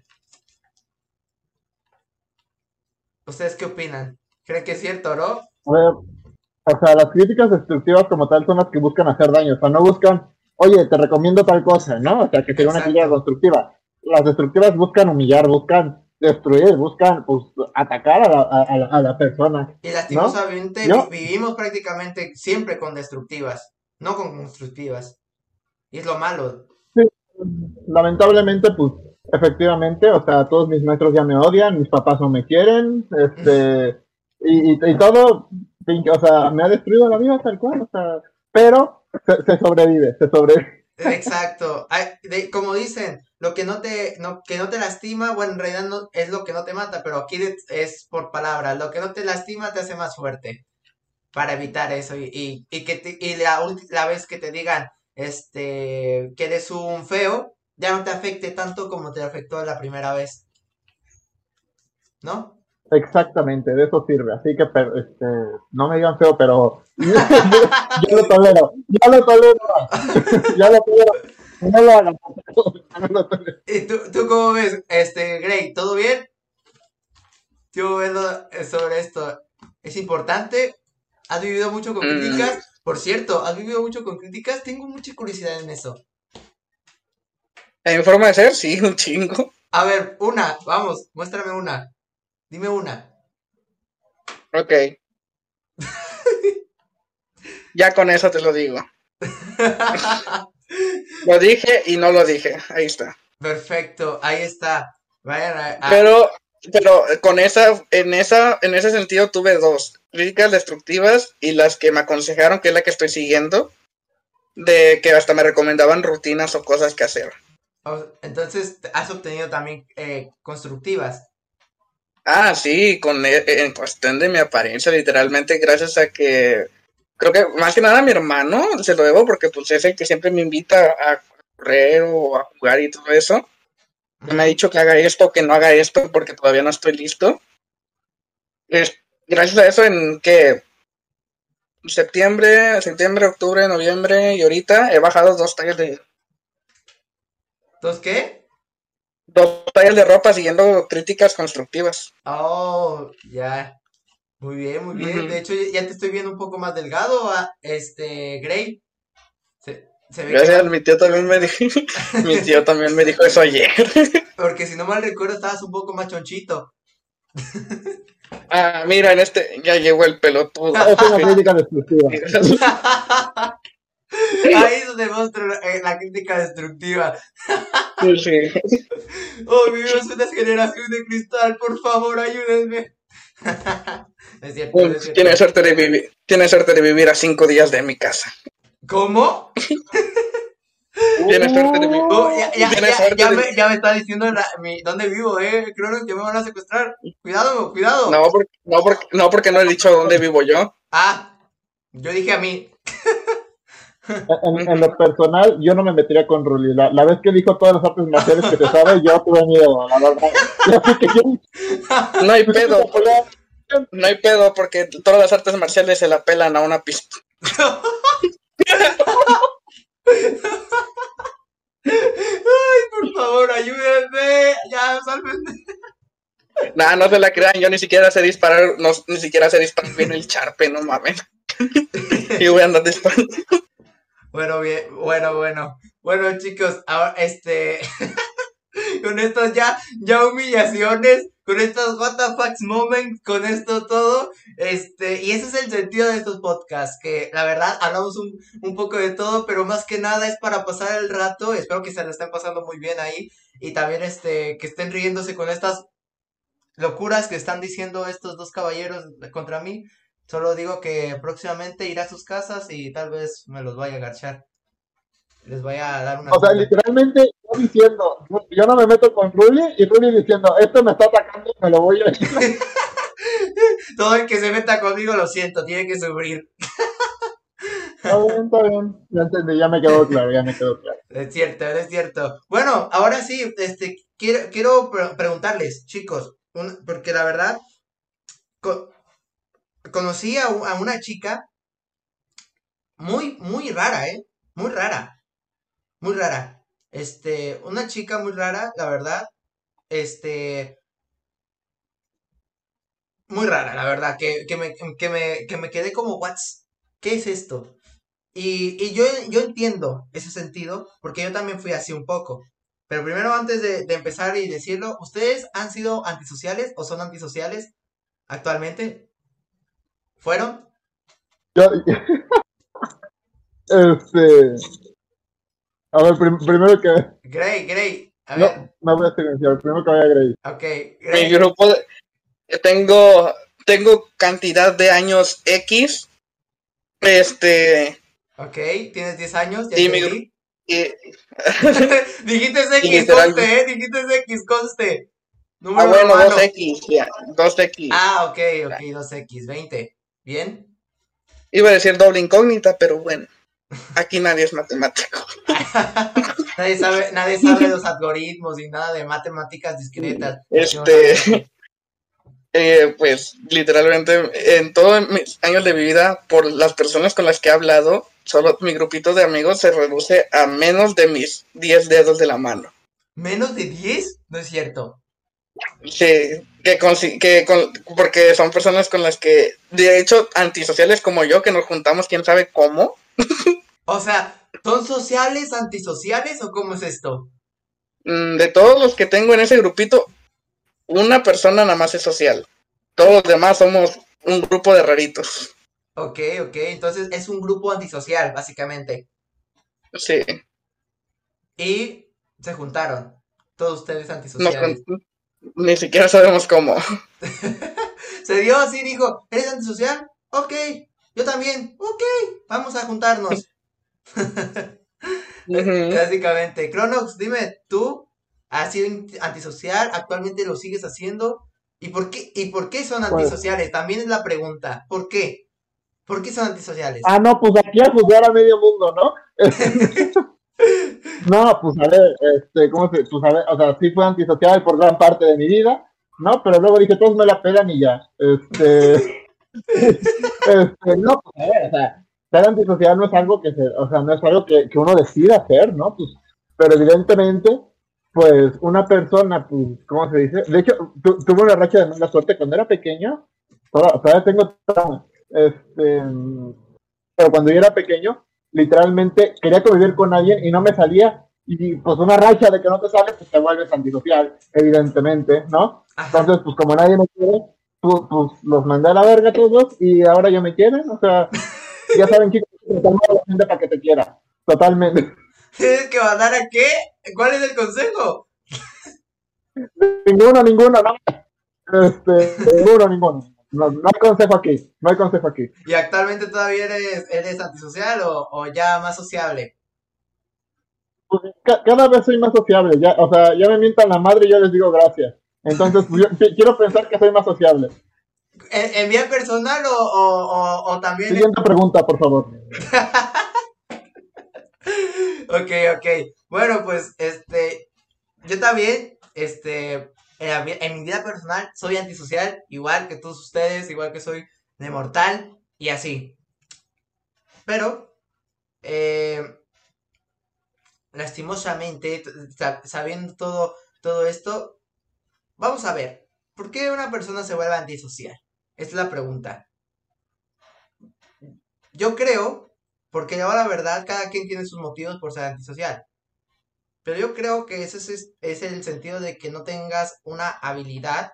¿Ustedes qué opinan? ¿Creen que es cierto, no? O sea, las críticas destructivas como tal son las que buscan hacer daño, o sea, no buscan, oye, te recomiendo tal cosa, ¿no? O sea, que sería una crítica constructiva. Las destructivas buscan humillar, buscan destruir, buscan pues, atacar a la, a, la, persona. Y lastimosamente vivimos prácticamente siempre con destructivas, no con constructivas. Y es lo malo. Sí, lamentablemente, pues, efectivamente, o sea, todos mis maestros ya me odian, mis papás no me quieren, este, y, y todo o sea, me ha destruido la vida tal cual, o sea, pero se, sobrevive, se sobrevive. Exacto. como dicen, lo que no te, no, que no te lastima, bueno, en realidad no, es lo que no te mata, pero aquí es por palabras. Lo que no te lastima te hace más fuerte para evitar eso y, y, que te, y la, la vez que te digan este que eres un feo, ya no te afecte tanto como te afectó la primera vez. ¿No? Exactamente, de eso sirve. Así que este, no me digan feo, pero <laughs> yo, lo tolero. Yo lo tolero. <laughs> ya lo tolero. No lo hagan. ¿Y tú, tú cómo ves, este, Grey? ¿Todo bien? Yo veo sobre esto. ¿Es importante? ¿Has vivido mucho con mm. críticas? Por cierto, ¿has vivido mucho con críticas? Tengo mucha curiosidad en eso. En forma de ser, sí, <laughs> un chingo. A ver, una, vamos, muéstrame una. Dime una. Ok. ya con eso te lo digo. <laughs> lo dije y no lo dije. Ahí está. Perfecto, ahí está. Vayan Pero, pero con esa, en esa, en ese sentido tuve dos críticas destructivas y las que me aconsejaron, que es la que estoy siguiendo, de que hasta me recomendaban rutinas o cosas que hacer. Entonces, has obtenido también eh, constructivas. Ah, sí, con e, e, en cuestión de mi apariencia, literalmente, gracias a que creo que más que nada a mi hermano se lo debo porque pues es el que siempre me invita a correr o a jugar y todo eso. Me ha dicho que haga esto, que no haga esto porque todavía no estoy listo. Es, gracias a eso en que septiembre, septiembre, octubre, noviembre y ahorita he bajado dos tallas de ¿Dos qué? dos tallas de ropa siguiendo críticas constructivas. Oh, ya. Muy bien, muy bien. De hecho, ya te estoy viendo un poco más delgado, ah, este, Gray. Se, se ve que Gracias, mi tío también me dijo, <laughs> mi tío también me dijo eso ayer. porque si no mal recuerdo estabas un poco más chonchito. Ah, mira, en este ya llegó el pelotudo. Es una crítica destructiva. <laughs> Ahí es donde muestra eh, la crítica destructiva. Sí. Oh, vivimos una generación de cristal, por favor, ayúdenme. <laughs> es cierto, es cierto. Tiene suerte de vivir, tiene suerte de vivir a cinco días de mi casa. ¿Cómo? Tiene suerte de. Oh, ya, ya, Tiene ya, suerte ya de- me, ya me está diciendo la- mi- dónde vivo, eh. Creo que me van a secuestrar. Cuidado, cuidado. No, porque, no, porque, no, porque no he dicho dónde vivo yo. Ah, yo dije a mí. En, en lo personal, yo no me metería con Ruli. La, la vez que dijo todas las artes marciales que te sabe, yo tuve miedo, la verdad. Yo No hay pedo, no hay pedo porque todas las artes marciales se la pelan a una pistola. <laughs> Ay, por favor, ayúdenme. Ya, sálvenme. Nah, no se la crean, yo ni siquiera sé disparar, no, ni siquiera sé disparar bien el charpe, no mames. <laughs> y voy a andar disparando. Bueno, bien, bueno, bueno. Bueno, chicos, ahora este. <laughs> con estas ya, ya humillaciones, con estos fuck moments, con esto todo, este, y ese es el sentido de estos podcasts, que la verdad hablamos un, un poco de todo, pero más que nada es para pasar el rato, espero que se lo estén pasando muy bien ahí, y también este, que estén riéndose con estas locuras que están diciendo estos dos caballeros contra mí, solo digo que próximamente iré a sus casas y tal vez me los vaya a agachar. Les voy a dar una... O sea, literalmente diciendo, yo no me meto con Ruli y Ruli diciendo, esto me está atacando, me lo voy a Todo <laughs> el que se meta conmigo, lo siento, tiene que sufrir. Está bien, está bien. Ya entendí, ya me quedó claro, ya me quedó claro. Es cierto, es cierto. Bueno, ahora sí, este, quiero, quiero pre- preguntarles, chicos, un- porque la verdad, co- conocí a, a una chica muy, muy rara, ¿eh? Muy rara. Muy rara. Este, una chica muy rara, la verdad. Este, muy rara, la verdad, que, que me, que me, que me quedé como, what's, ¿qué es esto? Y, y yo, yo entiendo ese sentido, porque yo también fui así un poco. Pero primero, antes de, empezar y decirlo, ¿ustedes han sido antisociales o son antisociales actualmente? ¿Fueron? Yo, <laughs> este. A ver, prim- primero que. Grey, Grey. A ver, No, no voy a silenciar. Primero que vaya Grey. ok. Mi Grey. grupo, de- tengo, tengo cantidad de años X. Este, Ok, tienes 10 años, ya Sí, mi y, <laughs> Dijiste X, literal- conste, ¿eh? Dijiste X, conste. Número ah, bueno, romano. 2X, ya, 2X. Ah, ok, ok, 2X, 20. ¿Bien? Iba a decir doble incógnita, pero bueno, aquí nadie es matemático. <laughs> nadie sabe, nadie sabe los algoritmos y nada de matemáticas discretas. Este, eh, pues literalmente en todos mis años de mi vida, por las personas con las que he hablado, solo mi grupito de amigos se reduce a menos de mis 10 dedos de la mano. ¿Menos de 10? No es cierto. que, que, que con- porque son personas con las que, de hecho, antisociales como yo, que nos juntamos quién sabe cómo. <laughs> O sea, ¿son sociales, antisociales o cómo es esto? Mm, De todos los que tengo en ese grupito, una persona nada más es social. Todos los demás somos un grupo de raritos. Ok, ok, entonces es un grupo antisocial, básicamente. Sí, Y se juntaron. Todos ustedes antisociales. ni siquiera sabemos cómo. <laughs> Se dio así, dijo, ¿eres antisocial? Ok, yo también. Ok, vamos a juntarnos. <laughs> Básicamente. Cronox, dime, ¿tú has sido antisocial? ¿Actualmente lo sigues haciendo? ¿Y por qué, y por qué son Pues- antisociales? También es la pregunta. ¿Por qué? ¿Por qué son antisociales? Ah, no, pues aquí a juzgar a medio mundo, ¿no? <laughs> no, pues a ver, este, ¿cómo se? Pues a ver, o sea, sí fue antisocial por gran parte de mi vida, ¿no? Pero luego dije, todos me la pelan y ya. Este, este no, pues, o sea, ser antisocial no es algo que se, o sea, no es algo que, que uno decida hacer, ¿no? Pues, pero evidentemente, pues, una persona, pues, ¿cómo se dice? De hecho, tuve una racha de mala suerte cuando era pequeño, todavía, tengo trauma, este, pero cuando yo era pequeño, literalmente quería convivir con alguien y no me salía, y pues una racha de que no te sale, pues te vuelves antisocial, evidentemente, ¿no? Entonces, pues como nadie me quiere, pues, pues los mandé a la verga todos y ahora ya me quieren, o sea, ya saben chicos, la gente para que te quiera, totalmente. ¿Tienes que mandar a qué? ¿Cuál es el consejo? ninguno, ninguno, no. Este, ninguno, ninguno. No, no, hay consejo aquí, no hay consejo aquí. ¿Y actualmente todavía eres, eres antisocial o, o ya más sociable? Pues, cada vez soy más sociable, ya, o sea, ya me mientan la madre y yo les digo gracias. Entonces, pues, yo quiero pensar que soy más sociable. ¿En, vía personal o, o, o, también? Siguiente pregunta, por favor. <laughs> ok, ok. Bueno, pues, este, yo también, este, en, mi vida personal soy antisocial, igual que todos ustedes, igual que soy de mortal y así. Pero, eh, lastimosamente, sabiendo todo, todo esto, vamos a ver, ¿por qué una persona se vuelve antisocial? Esta es la pregunta. Yo creo, porque ahora la verdad, cada quien tiene sus motivos por ser antisocial. Pero yo creo que ese es, es el sentido de que no tengas una habilidad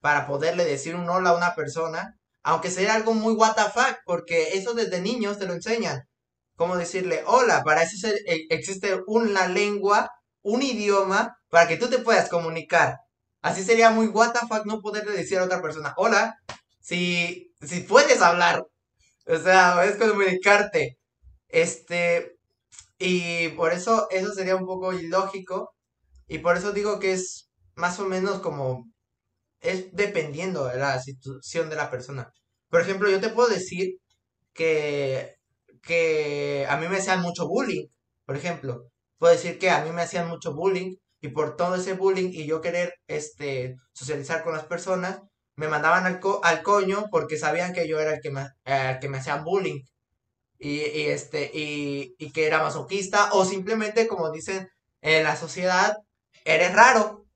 para poderle decir un hola a una persona, aunque sea algo muy what porque eso desde niños te lo enseñan cómo decirle hola. Para eso e, existe una lengua, un idioma, para que tú te puedas comunicar. Así sería muy what the fuck no poderle decir a otra persona hola, si, si puedes hablar. O sea, es comunicarte. Este, y por eso eso sería un poco ilógico. Y por eso digo que es más o menos como, es dependiendo de la situación de la persona. Por ejemplo, yo te puedo decir que que a mí me hacían mucho bullying, por ejemplo. Puedo decir que a mí me hacían mucho bullying y por todo ese bullying y yo querer este, socializar con las personas, me mandaban al, al coño porque sabían que yo era el que me, que me hacían bullying. Y, este, y, y, que era masoquista o simplemente como dicen en la sociedad, eres raro.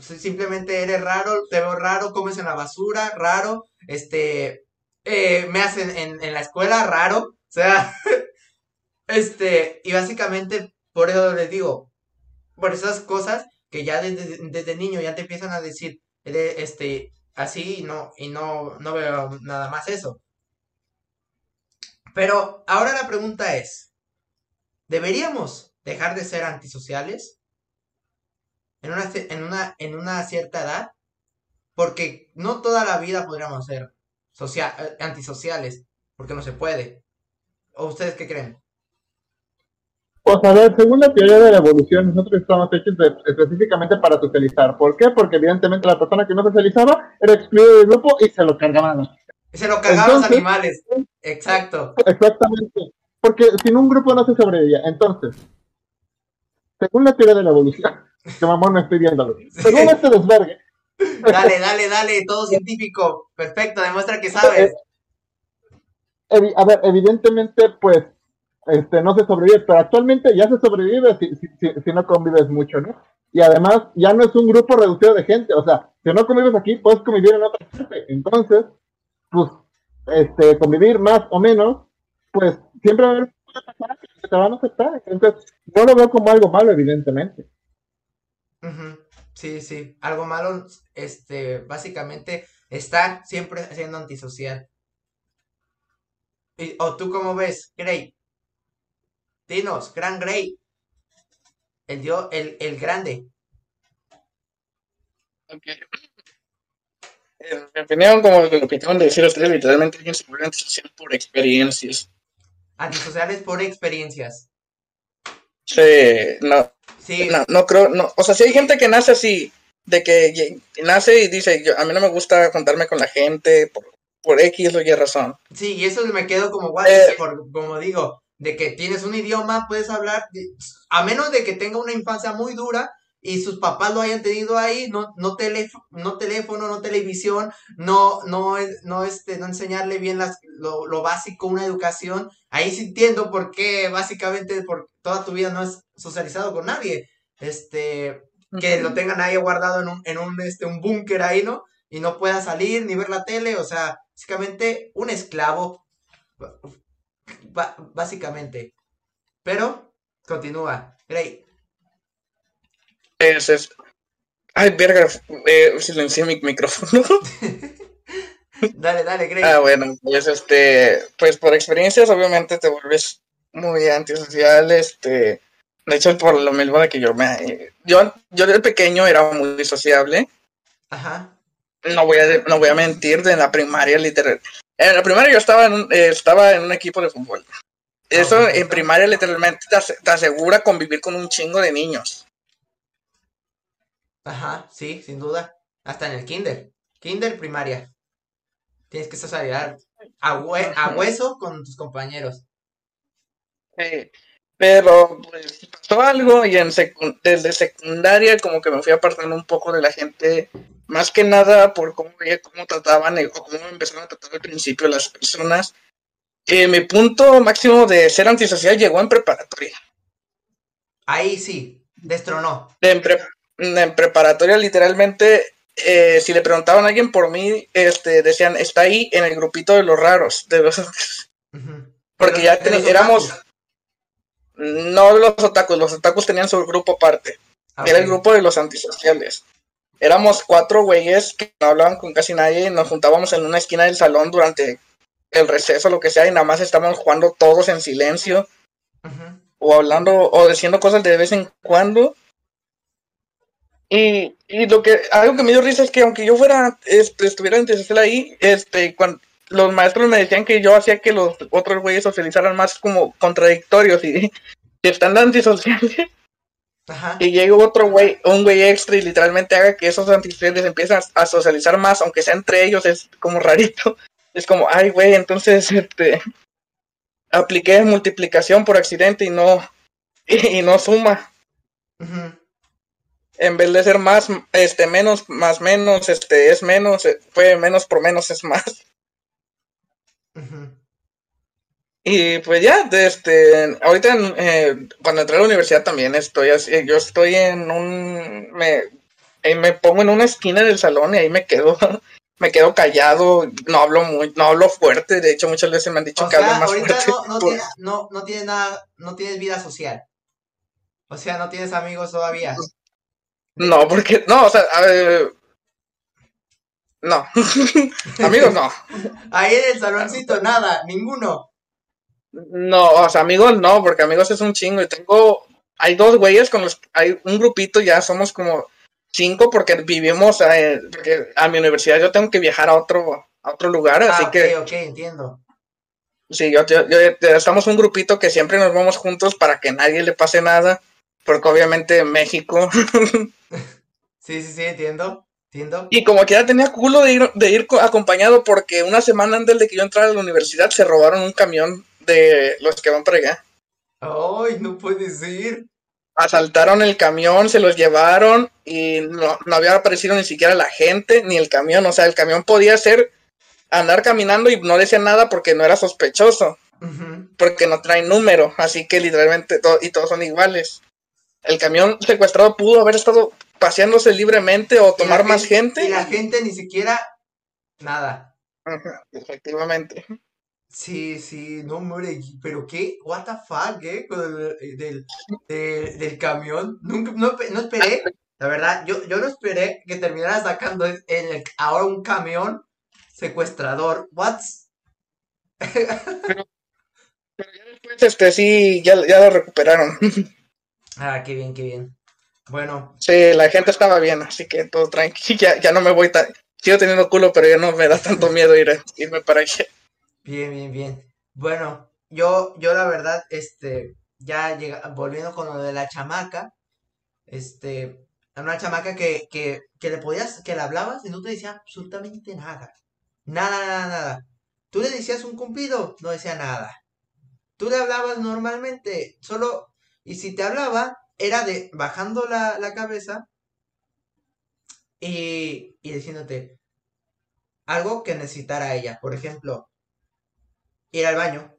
Simplemente eres raro, te veo raro, comes en la basura, raro, este, eh, me hacen en, en la escuela raro, o sea, <laughs> este, y básicamente por eso les digo, por esas cosas que ya desde, desde niño ya te empiezan a decir, este, así y no, y no, no veo nada más eso. Pero ahora la pregunta es, ¿deberíamos dejar de ser antisociales? En una, en una, en una cierta edad, porque no toda la vida podríamos ser social, antisociales, porque no se puede. ¿O ustedes qué creen? Pues a ver, según la teoría de la evolución, nosotros estamos hechos específicamente para socializar. ¿Por qué? Porque evidentemente la persona que no socializaba era excluida del grupo y se lo cargaban Se lo cargaban los animales. Exacto. Exactamente. Porque sin un grupo no se sobrevivía. Entonces, según la teoría de la evolución, <laughs> que mamón me estoy viéndolo. Según este desvergue. Dale, dale, dale, todo científico. Perfecto, demuestra que <laughs> sabes. Eh, a ver, evidentemente, pues, este, no se sobrevive, pero actualmente ya se sobrevive si, si, no convives mucho, ¿no? Y además, ya no es un grupo reducido de gente, o sea, si no convives aquí, puedes convivir en otra parte. Entonces, pues, este, convivir más o menos, pues, siempre va a haber que te van a aceptar. Entonces, no lo veo como algo malo, evidentemente. Sí, sí, algo malo, este, básicamente, estar siempre siendo antisocial. ¿O tú cómo ves, Grey? Dinos, Gran Grey. El, dio, el, el grande. Ok. En mi opinión, como lo que acaban de decir ustedes, literalmente alguien se vuelve antisocial por experiencias. Antisociales por experiencias. Sí, no. Sí. No, no creo, no. O sea, si hay gente que nace así, de que nace y dice, yo, a mí no me gusta juntarme con la gente por por X o Y razón. Sí, y eso me quedo como guay, eh, como digo, de que tienes un idioma, puedes hablar, a menos de que tenga una infancia muy dura, y sus papás lo hayan tenido ahí, no, no, no teléfono, no televisión, no, no, no, este, no enseñarle bien las, lo, lo, básico, una educación. Ahí sí entiendo por qué básicamente por toda tu vida no has socializado con nadie. Este, que lo tengan ahí guardado en un, en un, este, un búnker ahí, ¿no? Y no pueda salir ni ver la tele, o sea, básicamente un esclavo, básicamente. Pero, continúa, Grey. Es, es... Ay, verga, eh, silencié mi micrófono. <laughs> dale, dale, Grey. Ah, bueno, pues este, pues por experiencias obviamente te vuelves muy antisocial, este, de hecho por lo mismo de que yo me, yo, yo de pequeño era muy sociable. Ajá. No voy a, no voy a mentir, de la primaria literal. En la primaria yo estaba en un, eh, estaba en un equipo de fútbol. Eso ah, en primaria literalmente te, asegura convivir con un chingo de niños. Ajá, sí, sin duda. Hasta en el kinder. Kinder, primaria. Tienes que socializar a, a hueso con tus compañeros. Sí. Pero pues pasó algo y en desde secundaria como que me fui apartando un poco de la gente, más que nada por cómo veía cómo trataban o cómo empezaron a tratar al principio las personas. Eh, mi punto máximo de ser antisocial llegó en preparatoria. Ahí sí, destronó. En, en preparatoria literalmente, eh, si le preguntaban a alguien por mí, este, decían, está ahí en el grupito de los raros. De los... Porque ya éramos no los otakus, los otakus tenían su grupo aparte. Ah, Era el grupo de los antisociales. Éramos cuatro güeyes que no hablaban con casi nadie y nos juntábamos en una esquina del salón durante el receso, lo que sea, y nada más estábamos jugando todos en silencio. O hablando, o diciendo cosas de vez en cuando. Y, y, lo que, algo que me dio risa es que aunque yo fuera, este, estuviera antisocial ahí, este, cuando, los maestros me decían que yo hacía que los otros güeyes socializaran más como contradictorios y están antisociales. Ajá. Y llega otro güey, un güey extra y literalmente haga que esos antisociales empiezan a socializar más, aunque sea entre ellos, es como rarito. Es como, ay güey, entonces este apliqué multiplicación por accidente y no y, no suma. En vez de ser más, este, menos, más menos, este, es menos, eh, fue menos por menos es más. Y pues ya, este, ahorita eh, cuando entré a la universidad también estoy así, yo estoy en un, me, me pongo en una esquina del salón y ahí me quedo, <laughs> me quedo callado, no hablo muy, no hablo fuerte, de hecho muchas veces me han dicho que hablo más fuerte. No, no, tienes, no, no tienes nada, no tienes vida social. O sea, no tienes amigos todavía. No, porque, no, o sea, a ver, no. <laughs> amigos no. Ahí en el saloncito, nada, ninguno. No, o sea, amigos no, porque amigos es un chingo. Y tengo, hay dos güeyes con los, hay un grupito ya, somos como cinco porque vivimos a, eh, porque a mi universidad yo tengo que viajar a otro, a otro lugar, así ah, que. Ok, entiendo. Sí, yo, yo, estamos un grupito que siempre nos vamos juntos para que nadie le pase nada, porque obviamente México. <laughs> sí, sí, sí, entiendo. Y como que ya tenía culo de ir, de ir acompañado porque una semana antes de que yo entrara a la universidad se robaron un camión de los que van para allá. Ay, no puede ser. Asaltaron el camión, se los llevaron y no, había aparecido ni siquiera la gente ni el camión. O sea, el camión podía ser andar caminando y no decía nada porque no era sospechoso. Porque no trae número. Así que literalmente y todos son iguales. El camión secuestrado pudo haber estado paseándose libremente o tomar más gente, Y la gente ni siquiera nada. efectivamente. Sí, sí, no, hombre, pero qué, what the fuck, ¿eh? del, del, camión. Nunca, no, no, esperé, la verdad, yo, yo no esperé que terminara sacando el, ahora un camión secuestrador. What? pero, ya después, este, sí, ya, ya lo recuperaron. ah, qué bien, qué bien. Bueno. Sí, la gente estaba bien, así que todo tranquilo. <laughs> Ya, ya no me voy tan. Sigo teniendo culo, pero ya no me da tanto miedo ir, irme para allá. Bien, bien, bien. Bueno, yo, yo la verdad, este, ya llega, volviendo con lo de la chamaca, este, una chamaca que, que, que le podías, que le hablabas y no te decía absolutamente nada. Nada, nada, nada. Tú le decías un cumplido, no decía nada. Tú le hablabas normalmente, solo, y si te hablaba, era de bajando la, la cabeza y, y diciéndote algo que necesitara ella. Por ejemplo, ir al baño,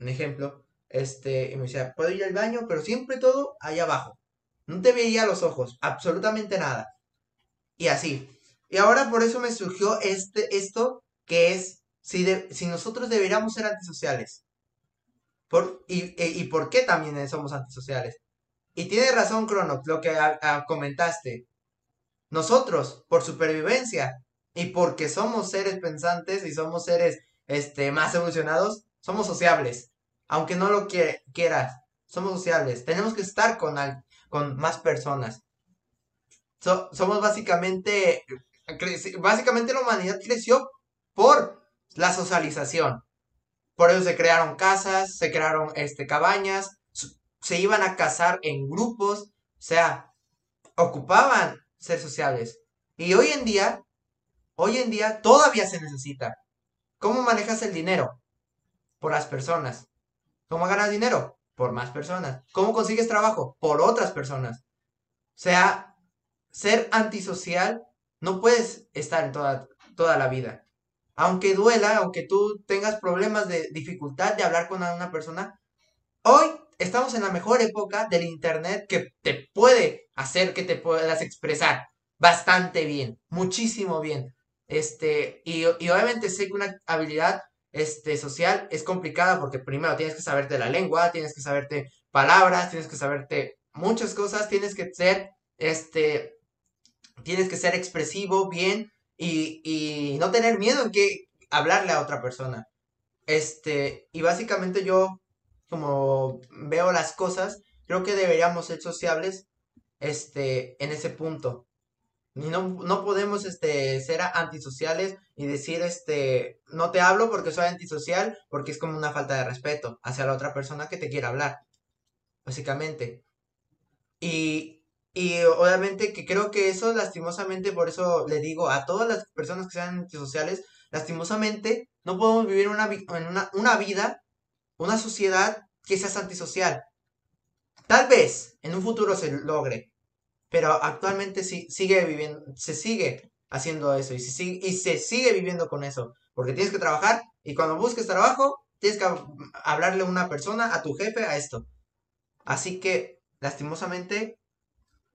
un ejemplo, este, y me decía, puedo ir al baño, pero siempre todo allá abajo. No te veía los ojos, absolutamente nada. Y así. Y ahora por eso me surgió este, esto que es si, si nosotros deberíamos ser antisociales. Por, y, e, y, por qué también somos antisociales. Y tiene razón, Crono, lo que comentaste. Quiero por supervivencia y porque somos seres pensantes y somos seres este, más evolucionados, somos sociables. Aunque no lo quieras, somos sociables. Tenemos que estar con, con más personas. somos básicamente, básicamente la humanidad creció por la socialización. Por eso se crearon casas, se crearon este, cabañas, se iban a cazar en grupos, o sea, ocupaban ser sociables. Y hoy en día, hoy en día todavía se necesita. ¿Cómo manejas el dinero? Por las personas. ¿Cómo ganas dinero? Por más personas. ¿Cómo consigues trabajo? Por otras personas. O sea, ser antisocial no puedes estar en toda, toda la vida. Aunque duela, aunque tú tengas problemas de dificultad de hablar con una persona, hoy estamos en la mejor época del Internet que te puede hacer que te puedas expresar bastante bien, muchísimo bien. Este, y, obviamente sé que una habilidad este, social es complicada porque primero tienes que saberte la lengua, tienes que saberte palabras, tienes que saberte muchas cosas, tienes que ser, este, tienes que ser expresivo, bien, y, y no tener miedo en que hablarle a otra persona. Este, y básicamente yo como veo las cosas, creo que deberíamos ser sociables este, en ese punto. Y no, no podemos este, ser antisociales y decir, este, no te hablo porque soy antisocial, porque es como una falta de respeto hacia la otra persona que te quiere hablar, básicamente. Y, y obviamente que creo que eso, lastimosamente, por eso le digo a todas las personas que sean antisociales, lastimosamente, no podemos vivir una, una vida una sociedad que antisocial. Tal vez en un futuro se logre, pero actualmente sigue viviendo, se sigue haciendo eso y se, sigue viviendo con eso, porque tienes que trabajar y cuando busques trabajo tienes que hablarle a una persona, a tu jefe, a esto. Así que, lastimosamente,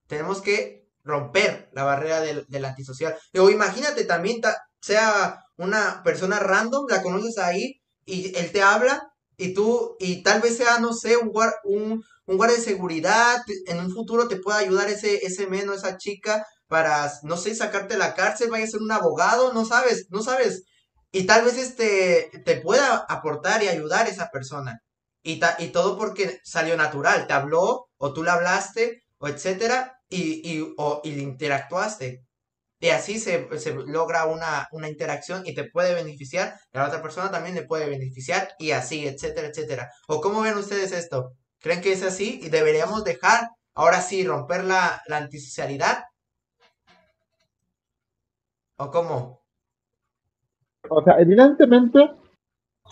tenemos que romper la barrera del, del antisocial. O imagínate también, sea una persona random, la conoces ahí y él te habla y tú, y tal vez sea, no sé, un, guard, un, guardia de seguridad, en un futuro te pueda ayudar ese, ese men o esa chica para, no sé, sacarte de la cárcel, vaya a ser un abogado, no sabes, no sabes. Y tal vez este te pueda aportar y ayudar esa persona. Y, y todo porque salió natural, te habló, o tú le hablaste, o etcétera, y, y, o, y interactuaste. Y así se, logra una, interacción y te puede beneficiar, y a la otra persona también le puede beneficiar, y así, etcétera, etcétera. ¿O cómo ven ustedes esto? ¿Creen que es así? ¿Y deberíamos dejar, ahora sí, romper la, antisocialidad? ¿O cómo? O sea, evidentemente,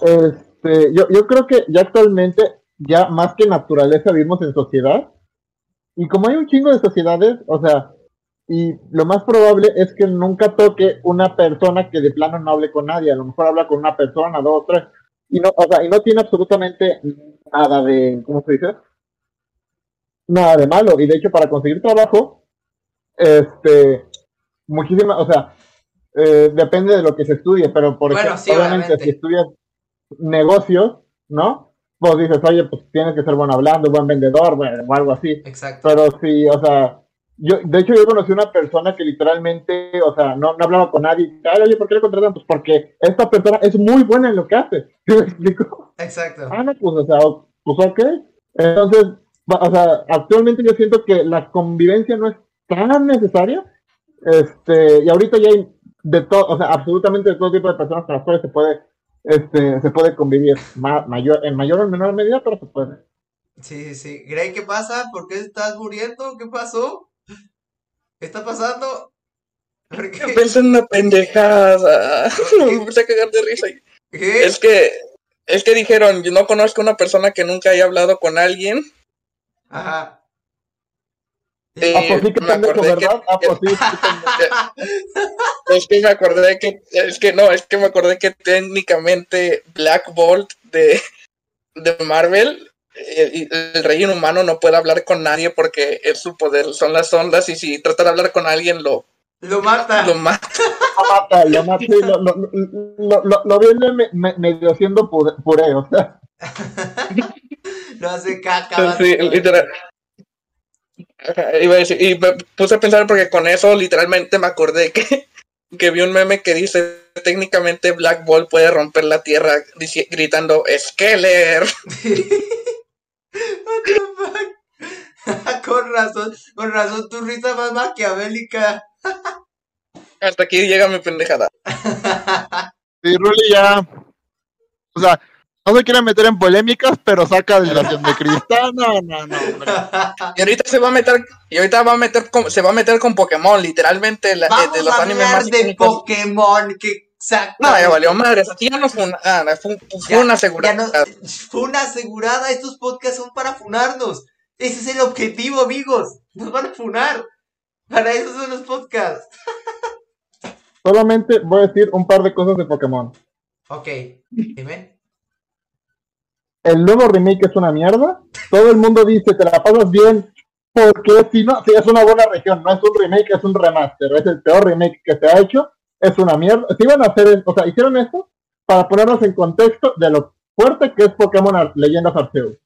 este, yo, yo creo que ya actualmente, ya más que naturaleza, vivimos en sociedad. Y como hay un chingo de sociedades, o sea, y lo más probable es que nunca toque una persona que de plano no hable con nadie, a lo mejor habla con una persona, dos, tres, y no, o sea, y no tiene absolutamente nada de, ¿cómo se dice? Nada de malo, y de hecho para conseguir trabajo, este, muchísimas, o sea, eh, depende de lo que se estudie, pero por ejemplo, obviamente, si estudias negocios, ¿no? Pues dices, oye, pues tienes que ser bueno hablando, buen vendedor, bueno, o algo así. Exacto. Pero si, o sea, yo, de hecho, yo conocí una persona que literalmente, o sea, no, no hablaba con nadie. Ay, oye, ¿por qué le contratan? Pues porque esta persona es muy buena en lo que hace. <laughs> ¿Sí me explico? Exacto. Ah, no, pues, o sea, pues ok. Entonces, o sea, actualmente yo siento que la convivencia no es tan necesaria. Este, y ahorita ya hay de todo, o sea, absolutamente de todo tipo de personas con las cuales se puede, este, se puede convivir mayor, en mayor o menor medida, pero se puede. Sí, sí. Grey, ¿qué pasa? ¿Por qué estás muriendo? ¿Qué pasó? ¿Qué está pasando? Pensé <laughs> en una pendejada. me empecé a cagar de risa. ¿Qué? Es que, es que dijeron, yo no conozco a una persona que nunca haya hablado con alguien. Ajá. Eh, Ah, pues sí que pendejo, ¿verdad? Ah, pues sí, <laughs> pendejo. Es que me acordé que, es que no, es que me acordé que técnicamente Black Bolt de, de Marvel, eh, el rey inhumano no puede hablar con nadie porque es su poder, son las ondas, y si trata de hablar con alguien lo, Lo mata. lo mata. Lo mata, lo mata, lo, lo, lo, lo, lo viene me- me- medio haciendo puré, o sea. Lo hace caca. Sí, literal. Iba a decir, y me puse a pensar porque con eso literalmente me acordé que, que vi un meme que dice técnicamente Black Ball puede romper la tierra gritando Skeller. <laughs> What the fuck? <laughs> con razón, con razón, tu risa más maquiavélica. <laughs> Hasta aquí llega mi pendejada. Sí, Ruli ya. O sea, no se quiere meter en polémicas, pero saca de la de cristal. No, no, no, hombre. Y ahorita se va a meter, y ahorita va a meter con, se va a meter con Pokémon, literalmente la- eh, Vamos de los a animes hablar más de icónicos. Pokémon, que exacto. No, ya valió aquí ya no fue una, ah, fue, fue una seguridad. fue una asegurada. Estos podcasts son para funarnos. Ese es el objetivo, amigos. Nos van a funar. Para eso son los podcasts. <laughs> Solamente voy a decir un par de cosas de Pokémon. Ok, dime. El nuevo remake es una mierda. Todo el mundo dice, te la pasas bien. Porque si no, si es una buena región, no es un remake, es un remaster. Es el peor remake que se ha hecho. Es una mierda. Si iban a hacer, o sea, hicieron esto para ponernos en contexto de lo fuerte que es Pokémon Ar- Leyendas Arceus.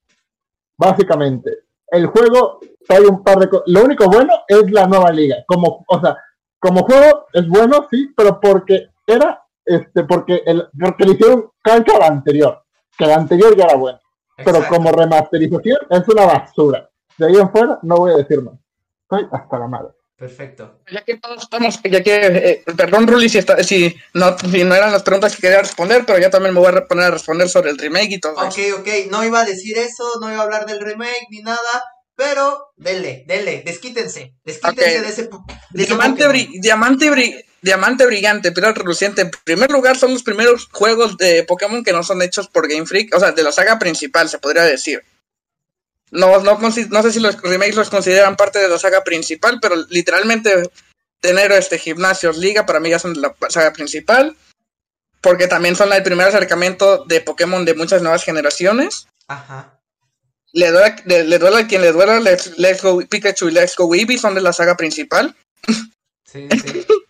Básicamente, el juego trae un par de cosas. Lo único bueno es la nueva liga. Como, o sea, como juego es bueno, sí, pero porque era, este, porque el, porque le hicieron calca a la anterior. Que la anterior ya era buena. Pero Exacto. como remasterización es una basura. De ahí en fuera no voy a decir más. Estoy hasta la madre. Perfecto. Ya que todos estamos, ya que, eh, perdón Ruli si, está, si, no, si no eran las preguntas que quería responder, pero ya también me voy a poner a responder sobre el remake y todo Ok, eso. ok. No iba a decir eso, no iba a hablar del remake ni nada. Pero, denle, denle, desquítense. Desquítense de ese. de ese Diamante, bri- diamante, bri- diamante brillante, piedra reluciente. En primer lugar, son los primeros juegos de Pokémon que no son hechos por Game Freak, o sea, de la saga principal, se podría decir. No, no, no sé si los remakes los consideran parte de la saga principal, pero literalmente tener este gimnasios liga para mí ya son la saga principal, porque también son el primer acercamiento de Pokémon de muchas nuevas generaciones. Ajá. Le duela, le, le duela a quien le duela, Let's, Let's Go Pikachu y Let's Go Eevee son de la saga principal. Sí, sí. <laughs>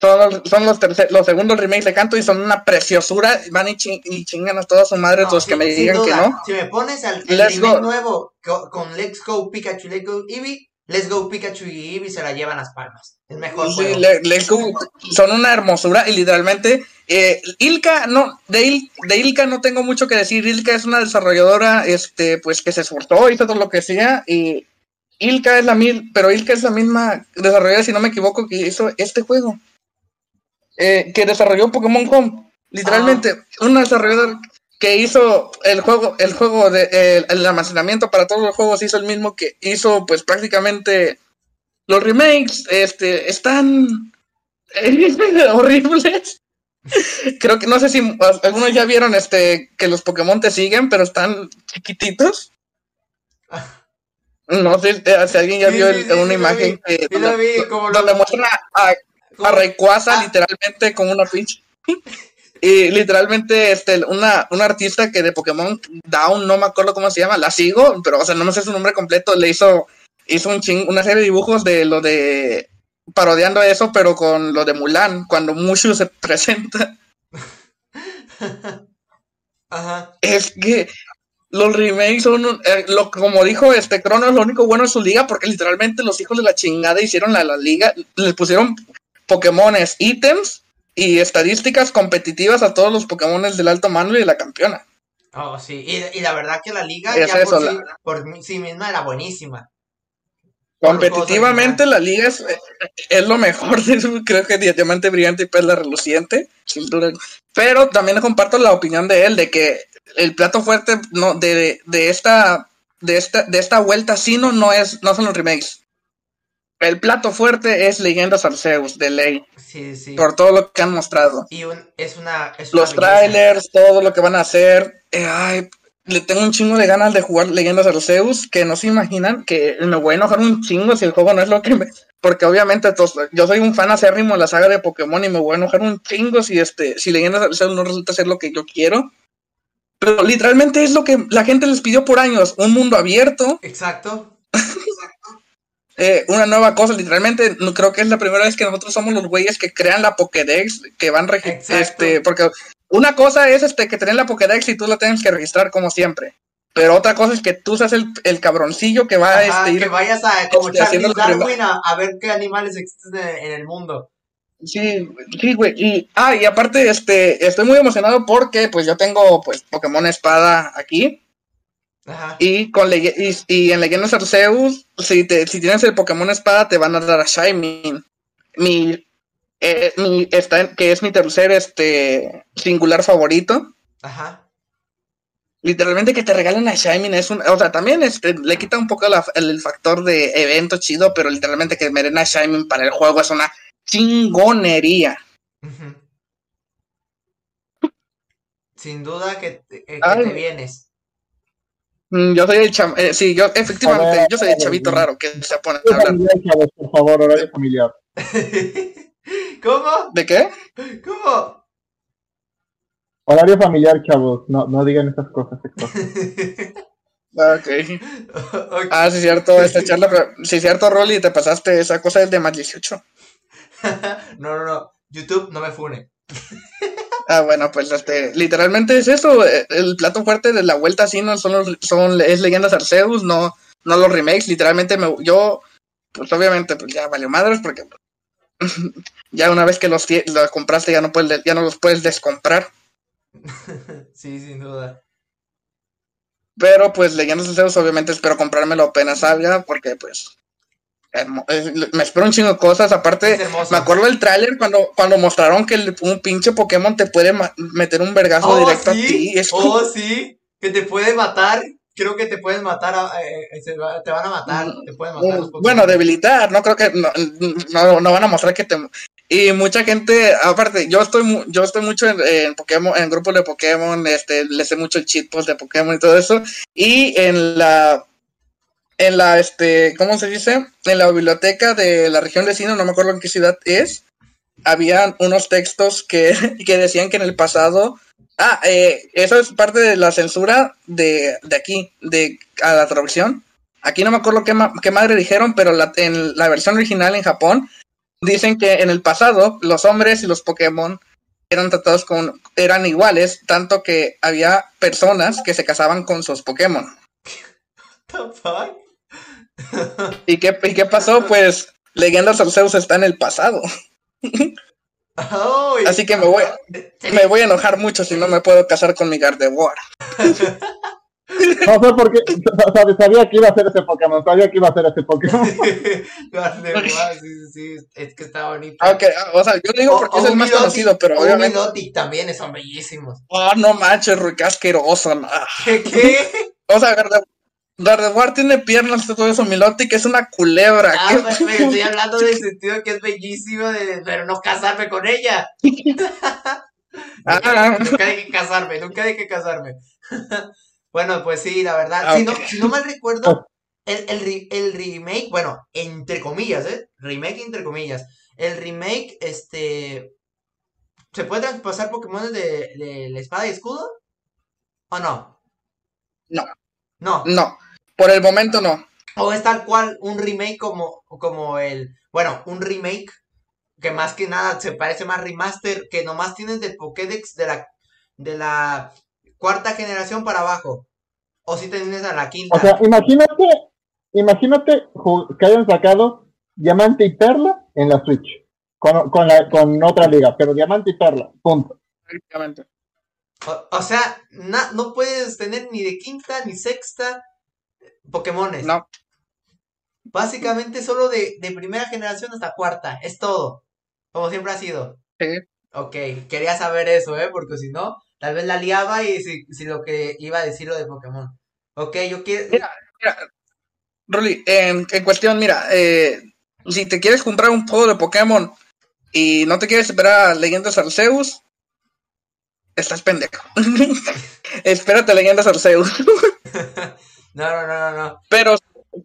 Son los, son los, tercer- los segundos remakes de Canto y son una preciosura. Van y, chi- y chingan a toda su madre No, los que me digan que no. Si me pones al remake go. nuevo co- con, Let's Go Pikachu, Let's Go Eevee, Let's Go Pikachu y Eevee se la llevan las palmas. El mejor Sí, juego. le- Let's Go son una hermosura y literalmente eh, Ilka no de, Il- de Ilka no tengo mucho que decir. Ilka es una desarrolladora este pues que se esforzó hizo todo lo que sea y Ilka es la mil, pero Ilka es la misma desarrolladora si no me equivoco que hizo este juego. Eh, que desarrolló Pokémon Home. Literalmente, una desarrolladora que hizo el juego, el juego de el, el almacenamiento para todos los juegos hizo el mismo que hizo pues prácticamente los remakes, este, están <laughs> horribles. <laughs> Creo que no sé si algunos ya vieron este que los Pokémon te siguen, pero están chiquititos. <laughs> No sé eh, si alguien ya Sí, vio sí, el- sí, una imagen vi, que lo vi, como donde a, a Rayquaza Ah. literalmente como una pinche. Y literalmente, este, una, una artista que de Pokémon Down, no me acuerdo cómo se llama, la sigo, pero, o sea, no me sé su nombre completo, le hizo, hizo un ching, una serie de dibujos de lo de, parodiando eso, pero con lo de Mulan, cuando Mushu se <laughs> presenta. Ajá. Es que los remakes son, eh, lo, como dijo este Crono, es lo único bueno en su liga, porque literalmente los hijos de la chingada hicieron la, la liga, le pusieron Pokémones, ítems y estadísticas competitivas a todos los Pokémones del alto mando y de la campeona. Oh, sí. Y, y la verdad que la liga Es ya eso, por, la- sí, por sí misma era buenísima. Competitivamente la liga es, es lo mejor, <laughs> creo que Diamante Brillante y Perla Reluciente. Pero también comparto la opinión de él de que el plato fuerte no, de, de esta de esta de esta vuelta sí no, no es no son los remakes. El plato fuerte es Leyendas Arceus de ley, Sí, sí. por todo lo que han mostrado. Y un, es una. Es Los trailers, todo lo que van a hacer. eh, ay, le tengo un chingo de ganas de jugar Leyendas Arceus, que no se imaginan que me voy a enojar un chingo si el juego no es lo que me... Porque obviamente tos- yo soy un fan acérrimo de la saga de Pokémon y me voy a enojar un chingo si, este, si Leyendas Arceus no resulta ser lo que yo quiero. Pero literalmente es lo que la gente les pidió por años, un mundo abierto, Exacto. Eh, una nueva cosa, literalmente no creo que es la primera vez que nosotros somos los güeyes que crean la Pokédex, que van este, porque una cosa es este que tener la Pokédex y tú la tienes que registrar como siempre. Pero otra cosa es que tú seas el, el cabroncillo que va a Ajá, este, ir que vayas a, como este, Darwin, a, a ver qué animales existen en, en el mundo. Sí, sí, güey. Y, ah, y aparte, este, estoy muy emocionado porque, pues, yo tengo, pues, Pokémon Espada aquí. Ajá. Y con y, y en Leyendas Arceus, si, te, si tienes el Pokémon Espada, te van a dar a Shaymin. Mi, eh, mi, está que es mi tercer, este, singular favorito. Ajá. Literalmente que te regalen a Shaymin es un, o sea, también este, le quita un poco la- el, el factor de evento chido, pero literalmente que me den a Shaymin para el juego es una chingonería. Sin duda que, te- eh, que Ay. te vienes. Mm, Yo soy el cham eh, sí, yo efectivamente, ver, yo soy el ver, chavito raro que se pone a Horario hablar. familiar, chavos, por favor, horario familiar. <laughs> ¿Cómo? ¿De qué? ¿Cómo? Horario familiar, chavos. No, no digan esas cosas. <laughs> Ah, Ok. Ok. Ah, sí, cierto, esta charla, pero sí, cierto, Rolly, te pasaste esa cosa del de más 18. <laughs> No, no, no. YouTube no me fune. Ah, bueno, pues este, literalmente es eso, eh, el plato fuerte de la vuelta así no son los, son, es Leyendas Arceus, no, no los remakes, literalmente me, yo, pues obviamente, pues ya valió madres porque <laughs> ya una vez que los, compraste ya no puedes, ya no los puedes descomprar. <laughs> sí, sin duda. Pero pues Leyendas Arceus obviamente espero comprármelo apenas salga porque pues me espero un chingo de cosas. Aparte, me acuerdo del tráiler cuando, cuando mostraron que el- un pinche Pokémon te puede meter un vergazo Oh, directo sí. a ti. Es como- Oh, sí. Que te puede matar. Creo que te pueden matar. a- eh, eh, se va- te van a matar. Te pueden matar. los Mm, bueno, debilitar, no creo que no, no, no van a mostrar que te y mucha gente, aparte, yo estoy yo estoy mucho en, en Pokémon, en grupos de Pokémon, este, le sé mucho el cheat post de Pokémon y todo eso, y en la en la este, ¿cómo se dice? En la biblioteca de la región de Sino, no me acuerdo en qué ciudad es, habían unos textos que, <laughs> que decían que en el pasado Ah, eh, eso es parte de la censura de, de aquí, de a la traducción. Aquí no me acuerdo qué, qué madre dijeron, pero la- en la versión original en Japón dicen que en el pasado los hombres y los Pokémon eran tratados con eran iguales, tanto que había personas que se casaban con sus Pokémon. What <laughs> the? <laughs> ¿Y qué, y qué pasó? Pues Leyendas Arceus está en el pasado. Oh, Así que me voy, me voy a enojar mucho si no me puedo casar con mi Gardevoir. No sé por qué. sab- Sabía que iba a ser ese Pokémon. Sabía que iba a ser ese Pokémon. <laughs> Gardevoir, sí, sí, sí, es que está bonito. Ah, ok, ah, o sea, yo digo porque es el más Milotic- conocido, pero obviamente. Milotic también son bellísimos. Oh, no manches, Rui, qué asqueroso. ¿Qué? qué? O sea, Garde- Gardevoir tiene piernas todo eso. Milotic es una culebra. Ah, pues, me estoy hablando <laughs> del sentido que es bellísimo, de- pero no casarme con ella. Ah. <laughs> Nunca que casarme, nunca que casarme. <laughs> bueno, pues sí, la verdad. Si, no, ok. si no mal recuerdo, el, el, el remake, bueno, entre comillas, ¿eh? Remake entre comillas. El remake, este. ¿Se puede traspasar Pokémon de, de la espada y escudo? ¿O no? No. No. No, por el momento no. O es tal cual un remake como, como el. Bueno, un remake que más que nada se parece más remaster, que nomás tienes del Pokédex de la, de la cuarta generación para abajo. O si tienes a la quinta. O sea, imagínate, imagínate que hayan sacado Diamante y Perla en la Switch. Con, con, la, con otra liga, pero Diamante y Perla, punto. Prácticamente. O, o sea, na- no puedes tener ni de quinta ni sexta Pokémones. No, Básicamente solo de, de primera generación hasta cuarta. Es todo. Como siempre ha sido. sí. Ok, quería saber eso, ¿eh? Porque si no, tal vez la liaba y si, si lo que iba a decir lo de Pokémon. Ok, yo quiero... Mira, mira, en, en cuestión, mira, eh, si te quieres comprar un juego de Pokémon y no te quieres esperar a Leyendas Arceus, estás pendejo. <laughs> Espérate leyendas Arceus. <laughs> no, no, no, no, no. Pero,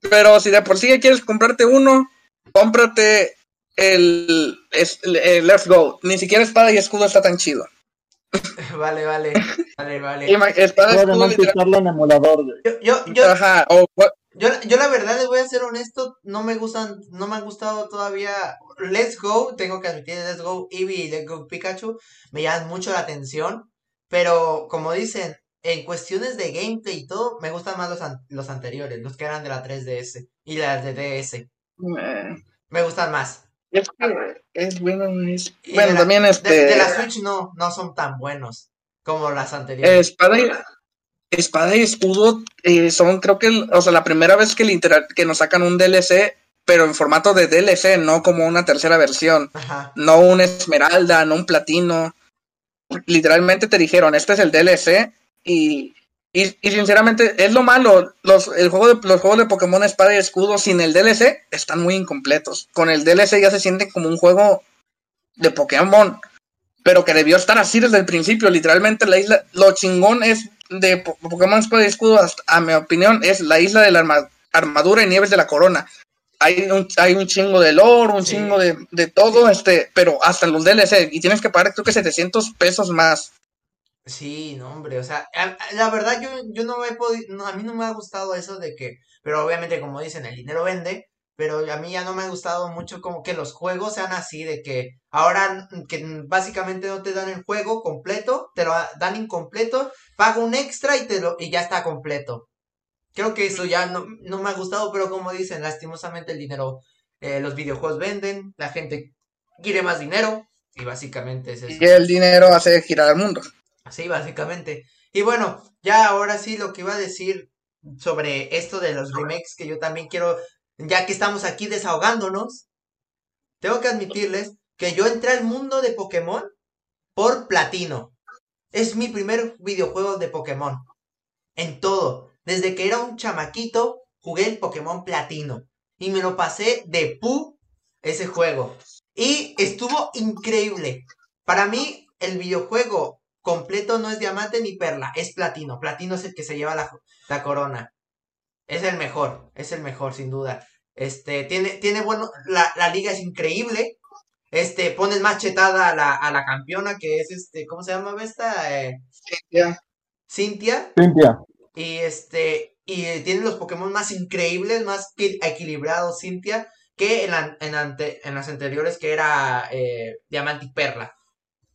pero si de por sí quieres comprarte uno, cómprate el, es- el- el Let's Go. Ni siquiera espada y escudo está tan chido. <laughs> vale, vale, vale, vale. Espada y escudo literal- utilizarlo en emulador, güey. Yo, yo, yo, Ajá, o yo, yo la verdad les voy a ser honesto, no me gustan, no me han gustado todavía Let's Go, tengo que admitir, Let's Go Eevee y Let's Go Pikachu me llaman mucho la atención, pero como dicen, en cuestiones de gameplay y todo, me gustan más los, an- los anteriores, los que eran de la 3DS y las de DS, eh, me gustan más. es bueno. es- Bueno, la- también este. de la Switch no, no son tan buenos como las anteriores. Espada y, espada y escudo eh, son, creo que, o sea, la primera vez que, que nos sacan un DLC, pero en formato de DLC, no como una tercera versión. Ajá. No un esmeralda, no un platino. Literalmente te dijeron, este es el DLC y, y, y sinceramente es lo malo. Los, el juego de, los juegos de Pokémon Espada y Escudo sin el DLC están muy incompletos. Con el DLC ya se sienten como un juego de Pokémon, pero que debió estar así desde el principio. Literalmente la isla, lo chingón es de Po- Pokémon Espada y Escudo, hasta- a mi opinión, es la isla de la arma- armadura y nieves de la corona. Hay un, hay un chingo de lore, un Sí. chingo de, de todo, este, pero hasta los DLC, y tienes que pagar creo que 700 pesos más. Sí, no, hombre, o sea, a- a- la verdad yo, yo no he podido, a mí no me ha gustado eso de que, pero obviamente como dicen, el dinero vende, pero a mí ya no me ha gustado mucho como que los juegos sean así, de que ahora que básicamente no te dan el juego completo, te lo dan incompleto, paga un extra y te lo, y ya está completo. Creo que eso ya no, no me ha gustado, pero como dicen, lastimosamente el dinero, eh, los videojuegos venden, la gente quiere más dinero, y básicamente es eso. Y el dinero hace girar al mundo. Sí, básicamente. Y bueno, ya ahora sí lo que iba a decir sobre esto de los remakes, que yo también quiero, ya que estamos aquí desahogándonos, tengo que admitirles que yo entré al mundo de Pokémon por Platino. Es mi primer videojuego de Pokémon. En todo. Desde que era un chamaquito, jugué el Pokémon Platino. Y me lo pasé de pu ese juego. Y estuvo increíble. Para mí, el videojuego completo no es diamante ni perla, es platino. Platino es el que se lleva la, la corona. Es el mejor, es el mejor, sin duda. Este, tiene, tiene bueno, la, la liga es increíble. Este, pones más chetada a la, a la campeona, que es este, ¿cómo se llama esta? Eh, Ya. Cintia. Cintia. Y este, y eh, tiene los Pokémon más increíbles, más equilibrados, Cintia, que en, la- en, ante- en las anteriores que era eh, Diamante y Perla.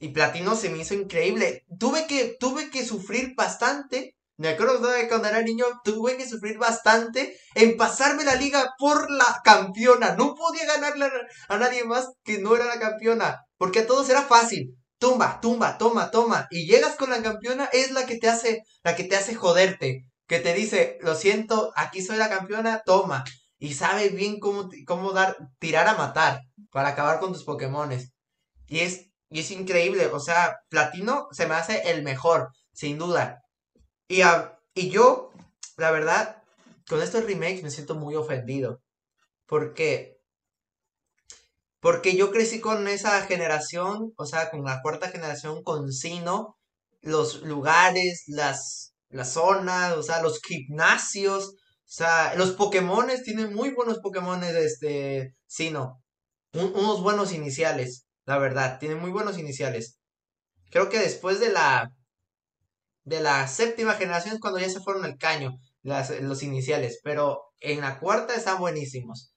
Y Platino se me hizo increíble. Tuve que, tuve que sufrir bastante. Me acuerdo todavía cuando era niño, tuve que sufrir bastante en pasarme la liga por la campeona. No podía ganarle a, a nadie más que no era la campeona. Porque a todos era fácil. Tumba, tumba, toma, toma. Y llegas con la campeona, es la que te hace, la que te hace joderte. Que te dice, lo siento, aquí soy la campeona, toma. Y sabe bien cómo, cómo dar, tirar a matar para acabar con tus Pokémones. Y es, y es increíble, o sea, Platino se me hace el mejor, sin duda. Y, a- y yo, la verdad, con estos remakes me siento muy ofendido. Porque, porque yo crecí con esa generación, o sea, con la cuarta generación, con Sino, los lugares, las, las zonas, o sea, los gimnasios, o sea, los Pokémones, tienen muy buenos Pokémones, este, Sino. Un- unos buenos iniciales, la verdad, tienen muy buenos iniciales. Creo que después de la, de la séptima generación es cuando ya se fueron al caño, las, los iniciales, pero en la cuarta están buenísimos.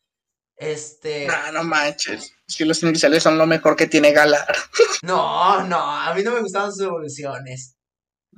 Este, No, no manches. Si los iniciales son lo mejor que tiene Galar. <laughs> no, no, a mí no me gustaban sus evoluciones.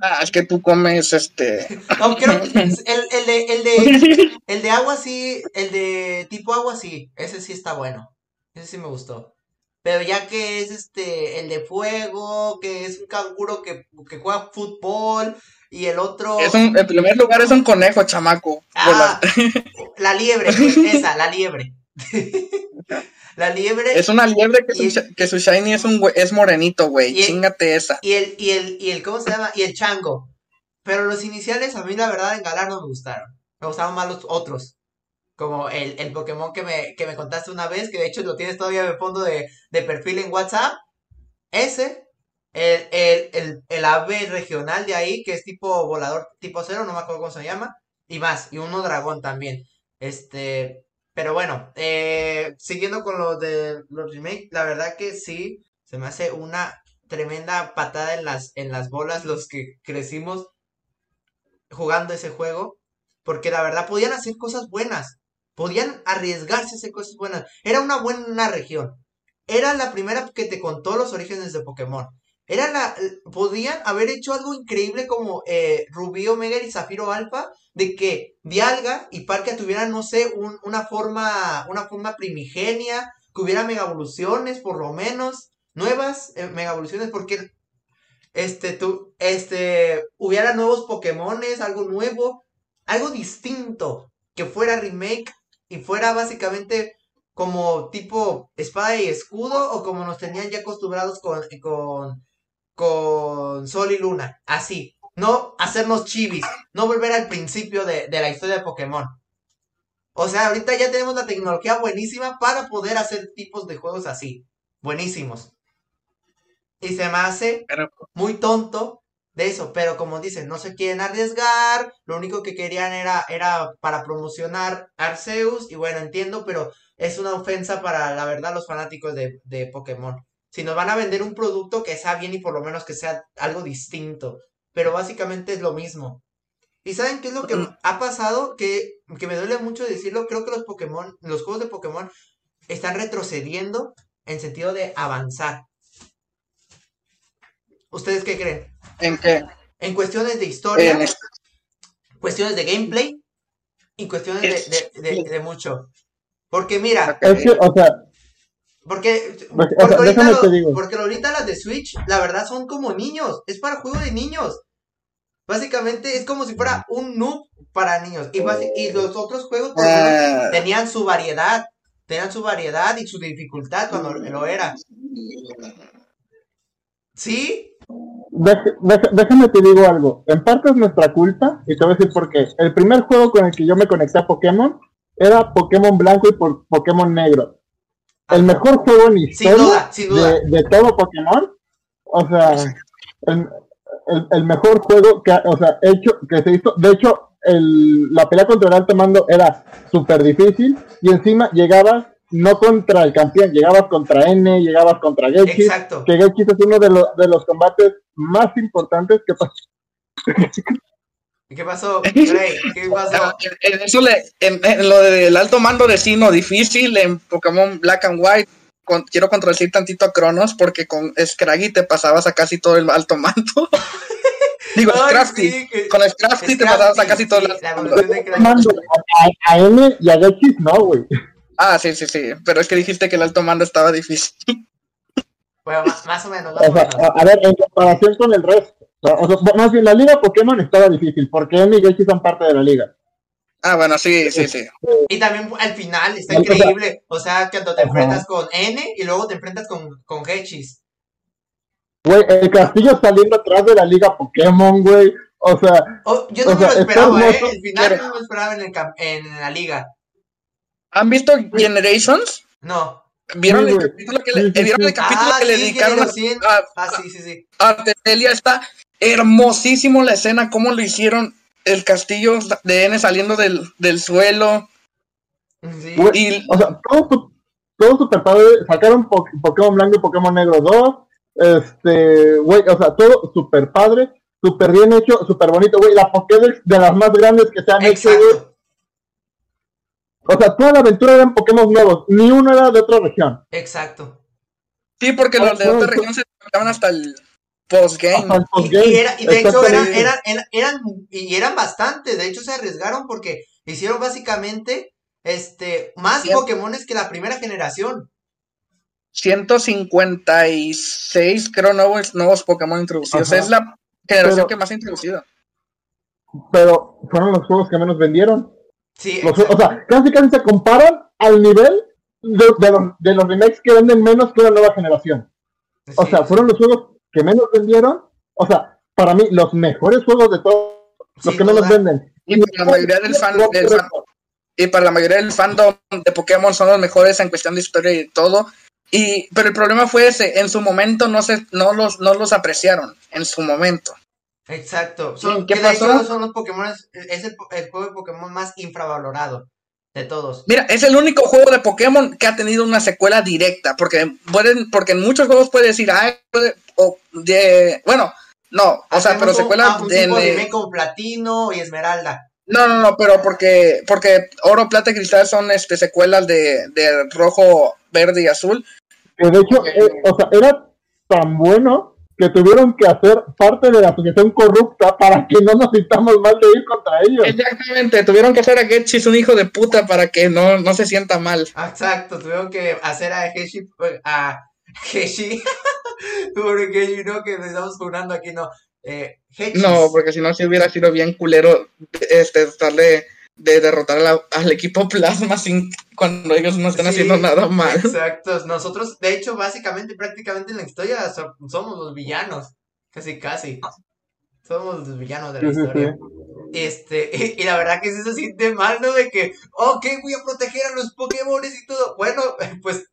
Ah, es que tú comes este. No, <laughs> creo que <laughs> el, el de, el de, el de agua sí, el de tipo agua sí, ese sí está bueno. Ese sí me gustó. Pero ya que es este, el de fuego, que es un canguro que, que juega fútbol, y el otro, Es un, en primer lugar es un conejo, chamaco. ah, <laughs> la liebre, <laughs> esa, la liebre. <laughs> la liebre. Es una liebre que, su, que su shiny es un es morenito, güey. Chingate esa. Y el, y el, y el, ¿cómo se llama? Y el chango. Pero los iniciales a mí la verdad en Galar no me gustaron. Me gustaban más los otros. Como el, el Pokémon que me, que me contaste una vez, que de hecho lo tienes todavía de fondo de, de perfil en WhatsApp. Ese el, el, el, el ave regional de ahí, que es tipo volador tipo cero, no me acuerdo cómo se llama, y más, y uno dragón también. Este, pero bueno, eh, siguiendo con lo de los remakes, la verdad que sí, se me hace una tremenda patada en las, en las bolas los que crecimos jugando ese juego, porque la verdad podían hacer cosas buenas, podían arriesgarse a hacer cosas buenas. Era una buena región. Era la primera que te contó los orígenes de Pokémon. Era la, podían haber hecho algo increíble como eh, Rubí, Omega y Zafiro Alpha, de que Dialga y Parque tuvieran, no sé, un- una forma, una forma primigenia, que hubiera mega evoluciones, por lo menos, nuevas eh, mega evoluciones, porque este, tú, este, hubiera nuevos Pokémones, algo nuevo, algo distinto, que fuera remake y fuera básicamente como tipo espada y escudo o como nos tenían ya acostumbrados con, con, con Sol y Luna, así, no hacernos chivis, no volver al principio de, de la historia de Pokémon. O sea, ahorita ya tenemos la tecnología buenísima para poder hacer tipos de juegos así, buenísimos. Y se me hace Pero muy tonto de eso, pero como dicen, no se quieren arriesgar, lo único que querían era, era para promocionar Arceus, y bueno, entiendo, pero es una ofensa para, la verdad, los fanáticos de, de Pokémon. Si nos van a vender un producto que sea bien y por lo menos que sea algo distinto, pero básicamente es lo mismo. ¿Y saben qué es lo que ha pasado? Que, que me duele mucho decirlo, creo que los Pokémon, los juegos de Pokémon están retrocediendo en sentido de avanzar. ¿Ustedes qué creen? en que En cuestiones de historia, en cuestiones de gameplay y cuestiones de, de- de- de mucho. Porque mira, Es que, o sea, porque, Pues, o porque, sea, ahorita lo- te digo. porque ahorita las de Switch, la verdad, son como niños. Es para juego de niños. Básicamente es como si fuera un noob para niños. Y, los otros juegos por Ah, tenían su variedad. Tenían su variedad y su dificultad cuando lo era. ¿Sí? Déjame te digo algo. En parte es nuestra culpa, y te voy a decir por qué. El primer juego con el que yo me conecté a Pokémon era Pokémon Blanco y por Pokémon Negro. El mejor juego en Sin historia duda, sin duda. de, de todo Pokémon. O sea, el, el- el mejor juego que, ha- o sea, hecho, que se hizo. De hecho, el- la pelea contra el alto mando era súper difícil, y encima llegabas no contra el campeón, llegabas contra N, llegabas contra Gechis, Exacto. que Gechis es uno de, los de los combates más importantes que pasó. ¿Y qué pasó, <laughs> Grey? ¿Qué pasó? En, en eso le- en, en lo del alto mando de Sino difícil en Pokémon Black and White con- quiero contradecir tantito a Cronos porque con Scraggy te pasabas a casi todo el alto mando <laughs> digo Ay, Scrafty sí, que- con Scrafty te pasabas a casi todo el sí, alto mando a, a N y a no, güey. Ah sí sí sí pero es que dijiste que el alto mando estaba difícil Bueno, más o menos, más O o sea, menos. a, a ver, en comparación con el resto. O sea, más bien, la liga Pokémon estaba difícil, porque N y Gechis son parte de la liga. ah bueno sí sí sí Y también al final está O sea, increíble. O sea, cuando te Ajá. enfrentas con N y luego te enfrentas con, con Hechis. Güey, el castillo saliendo atrás de la liga Pokémon, güey. O sea, Oh, yo no me lo esperaba, ¿eh? El final pero- no me lo esperaba en, el en la liga. ¿Han visto Generations? No. ¿Vieron el capítulo que le, sí, ¿vieron el capítulo Ah, que le sí, dedicaron que a, le hicieron- a, Ah, sí, sí, sí. Artelia está hermosísimo la escena, cómo lo hicieron el castillo de N saliendo del, del suelo. Y o sea, todo, su- todo super padre. Sacaron Po- Pokémon Blanco y Pokémon Negro 2. Este, güey, o sea, todo super padre, super bien hecho, super bonito, güey. La Pokédex de las más grandes que se han hecho, güey. Exacto. O sea, toda la aventura eran Pokémon nuevos, ni uno era de otra región. Exacto. sí, porque los de otra región se tocaban hasta el postgame. el Y, postgame. y era- y de hecho eran, eran, eran, eran- y eran bastantes, de hecho se arriesgaron porque hicieron básicamente este más Cien- Pokémones que la primera generación. 156, creo, nuevos, nuevos Pokémon introducidos. Ajá. Es la generación Pero- que más ha introducido. Pero fueron los juegos que menos vendieron. Sí, Los- o sea, casi casi se comparan al nivel de, de los, de los remakes que venden menos que la nueva generación. O Sí, sea, fueron los juegos que menos vendieron. O sea, para mí, los mejores juegos de todos, los que menos duda. venden. Y para la mayoría del fan, del fan- y para la mayoría del fandom de Pokémon son los mejores en cuestión de historia y todo. Y, pero el problema fue ese, en su momento no se, no los, no los apreciaron, en su momento. Exacto. Son, ¿Qué que de hecho pasó? son los Pokémon, es el, el juego de Pokémon más infravalorado de todos. Mira, es el único juego de Pokémon que ha tenido una secuela directa, porque pueden, porque en muchos juegos puede decir, ah, puede- o de, bueno, no, o sea, pero un- secuela ah, un de, tipo de como Platino y Esmeralda. no, no, no, pero porque, porque Oro, Plata y Cristal son este secuelas de, de Rojo, Verde y Azul. Que de hecho, eh, o sea, era tan bueno que tuvieron que hacer parte de la asociación corrupta para que no nos sintamos mal de ir contra ellos. Exactamente, tuvieron que hacer a Getchis un hijo de puta para que no, no se sienta mal. Exacto, tuvieron que hacer a Heshi, a Heshi, Heshi, <laughs> no, que le estamos jugando aquí, no. Eh. No, porque si no, si hubiera sido bien culero este, darle de derrotar a la- al equipo Plasma sin cuando ellos no están Sí, haciendo nada mal. Exacto, nosotros, de hecho, básicamente, prácticamente en la historia so- somos los villanos, casi, casi. Somos los villanos de la historia. Este, y, <laughs> y la verdad que sí se siente mal, ¿no? De que, ok, voy a proteger a los Pokémon y todo. Bueno, <laughs> pues,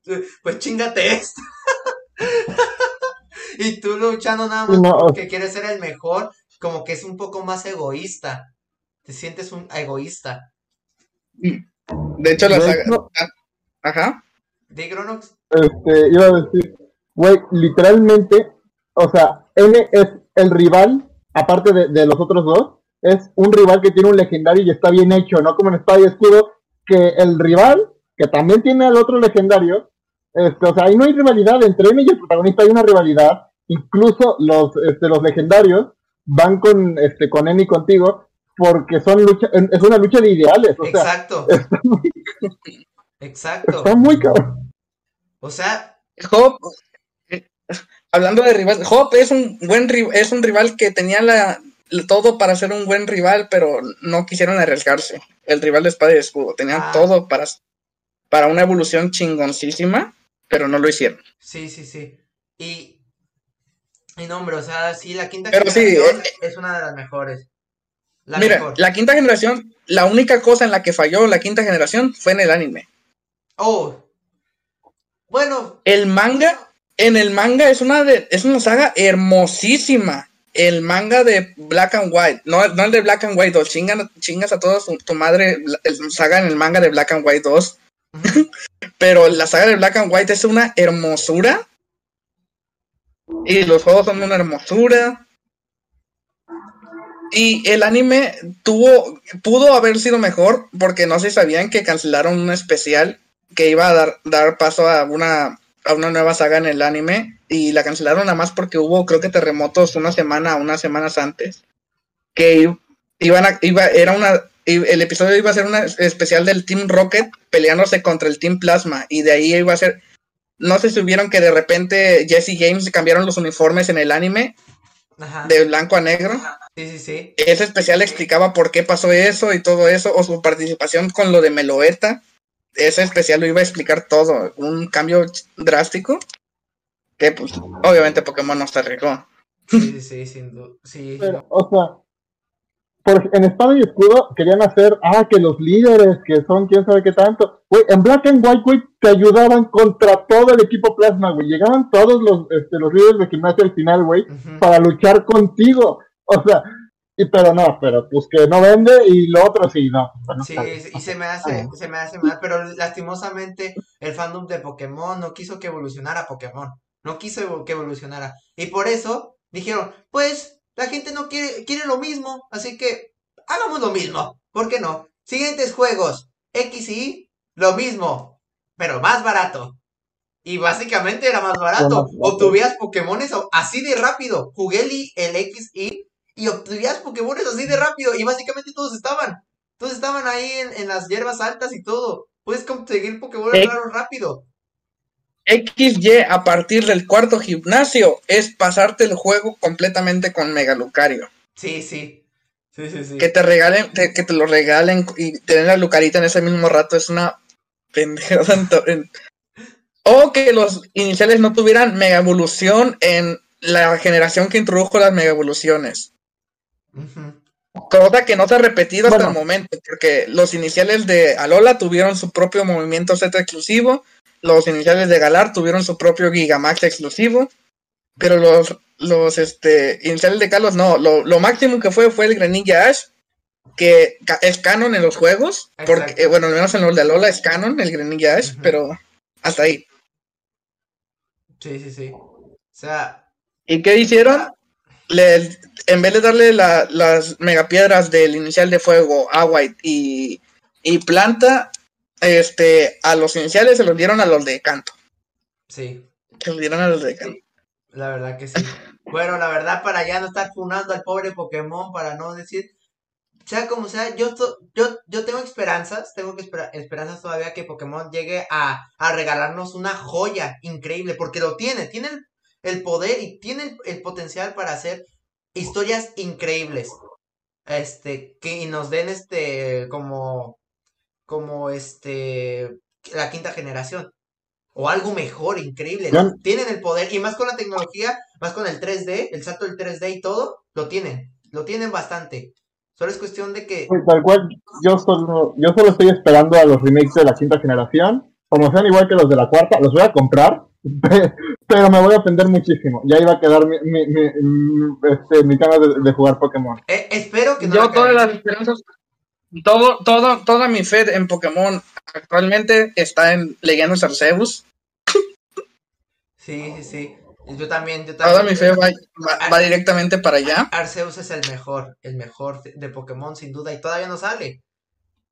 pues chingate esto. <laughs> y tú luchando nada más No, porque quieres ser el mejor, como que es un poco más egoísta. Te sientes un egoísta. De hecho, la saga. ah, Ajá. ¿De Gronox? este, iba a decir, güey, literalmente, o sea, N es el rival, aparte de, de los otros dos, es un rival que tiene un legendario y está bien hecho, no como en Espada y Escudo, que el rival, que también tiene al otro legendario, este, o sea, ahí no hay rivalidad entre N y el protagonista, hay una rivalidad, incluso los, este, los legendarios van con, este, con N y contigo, porque son lucha, es una lucha de ideales, o sea, Exacto. <laughs> está muy, Exacto. está muy cabrón. O sea, Hop, eh, hablando de rival, Hop es un buen es un rival que tenía la, todo para ser un buen rival, pero no quisieron arriesgarse. El rival de espada y escudo tenía Ah. todo para, para una evolución chingoncísima, pero no lo hicieron. sí, sí, sí. Y, y no, hombre, o sea, sí, la quinta Pero sí, eh, es una de las mejores. La Mira, mejor. la quinta generación, la única cosa en la que falló la quinta generación fue en el anime. Oh. Bueno, El manga, en el manga es una de, es una saga hermosísima. El manga de Black and White, no, no el de Black and White 2, chingan- chingas a todos tu, tu madre, la- el saga en el manga de Black and White 2. ujú, <laughs> Pero la saga de Black and White es una hermosura. Y los juegos son una hermosura. Y el anime tuvo, pudo haber sido mejor porque no se sabían que cancelaron un especial que iba a dar, dar paso a una, a una nueva saga en el anime y la cancelaron nada más porque hubo creo que terremotos una semana, unas semanas antes. Que iban a, iba, era una, el episodio iba a ser una especial del Team Rocket peleándose contra el Team Plasma y de ahí iba a ser, no sé si vieron que de repente Jesse James cambiaron los uniformes en el anime ajá. de blanco a negro. Sí, sí, sí. Ese especial explicaba por qué pasó eso y todo eso, o su participación con lo de Meloeta. Ese especial lo iba a explicar todo, un cambio drástico. Que pues, obviamente Pokémon no se arriesgó. Sí, sí, sí, <laughs> sin duda. Sí. Pero, o sea, por, en Espada y Escudo querían hacer, ah, que los líderes, que son quién sabe qué tanto. Güey, en Black and White, güey, te ayudaban contra todo el equipo Plasma, güey. Llegaban todos los, este, los líderes de gimnasia al final, güey, para luchar contigo. <laughs> O sea, y, pero no, pero pues que no vende y lo otro sí, no. Bueno, Sí, y se me hace, se me hace mal, pero lastimosamente el fandom de Pokémon no quiso que evolucionara Pokémon, no quiso que evolucionara, y por eso dijeron, pues la gente no quiere, quiere lo mismo, así que hagamos lo mismo, ¿por qué no? Siguientes juegos, X y Y, lo mismo, pero más barato. Y básicamente era más barato. Obtuvías Pokémones así de rápido. Jugué el, el XY y obtuvías Pokémones así de rápido. Y básicamente todos estaban. Todos estaban ahí en, en las hierbas altas y todo. Puedes conseguir Pokémon Eh. raros rápido. XY a partir del cuarto gimnasio es pasarte el juego completamente con Mega Lucario. Sí, sí. Sí, sí, sí. Que te regalen, te- que te lo regalen y tener la Lucarita en ese mismo rato es una pendejada. en- O que los iniciales no tuvieran Mega Evolución en la generación que introdujo las Mega Evoluciones. Cosa que no se ha repetido hasta el momento, porque los iniciales de Alola tuvieron su propio movimiento Z exclusivo, los iniciales de Galar tuvieron su propio Gigamax exclusivo, pero los, los este, iniciales de Kalos no. Lo, lo máximo que fue fue el Greninja Ash, que es canon en los juegos, porque, Exacto. eh, bueno, al menos en los de Alola es canon, el Greninja Ash, pero hasta ahí. Sí, sí, sí. O sea, ¿Y qué hicieron? Le, en vez de darle la- las megapiedras del inicial de fuego, agua y, y, planta, este, a los iniciales se los dieron a los de canto. sí, Se los dieron a los de canto. la verdad que sí. Bueno, la verdad, para ya no estar funando al pobre Pokémon, para no decir, sea como sea, yo, yo, yo tengo esperanzas, tengo que espera- esperanzas todavía que Pokémon llegue a, a regalarnos una joya increíble, porque lo tiene, tiene el, el poder y tiene el, el potencial para hacer historias increíbles. Este, que y nos den este, como, como este, la quinta generación. O algo mejor, increíble. Tienen el poder, y más con la tecnología, más con el 3D, el salto del 3D y todo, lo tienen, lo tienen bastante. Solo es cuestión de que, Pues, tal cual, yo solo, yo solo estoy esperando a los remakes de la quinta generación. Como sean igual que los de la cuarta, los voy a comprar, <laughs> pero me voy a ofender muchísimo. Ya iba a quedar mi, mi, este, mi ganas de, de jugar Pokémon. eh, espero que no Yo la todas las esperanzas, todo, todo, toda mi fe en Pokémon actualmente está en Leyendas Arceus. Sí, sí, sí. Yo también, yo Toda también. mi fe va, va- va directamente para allá. Arceus es el mejor, el mejor de- Pokémon sin duda y todavía no sale.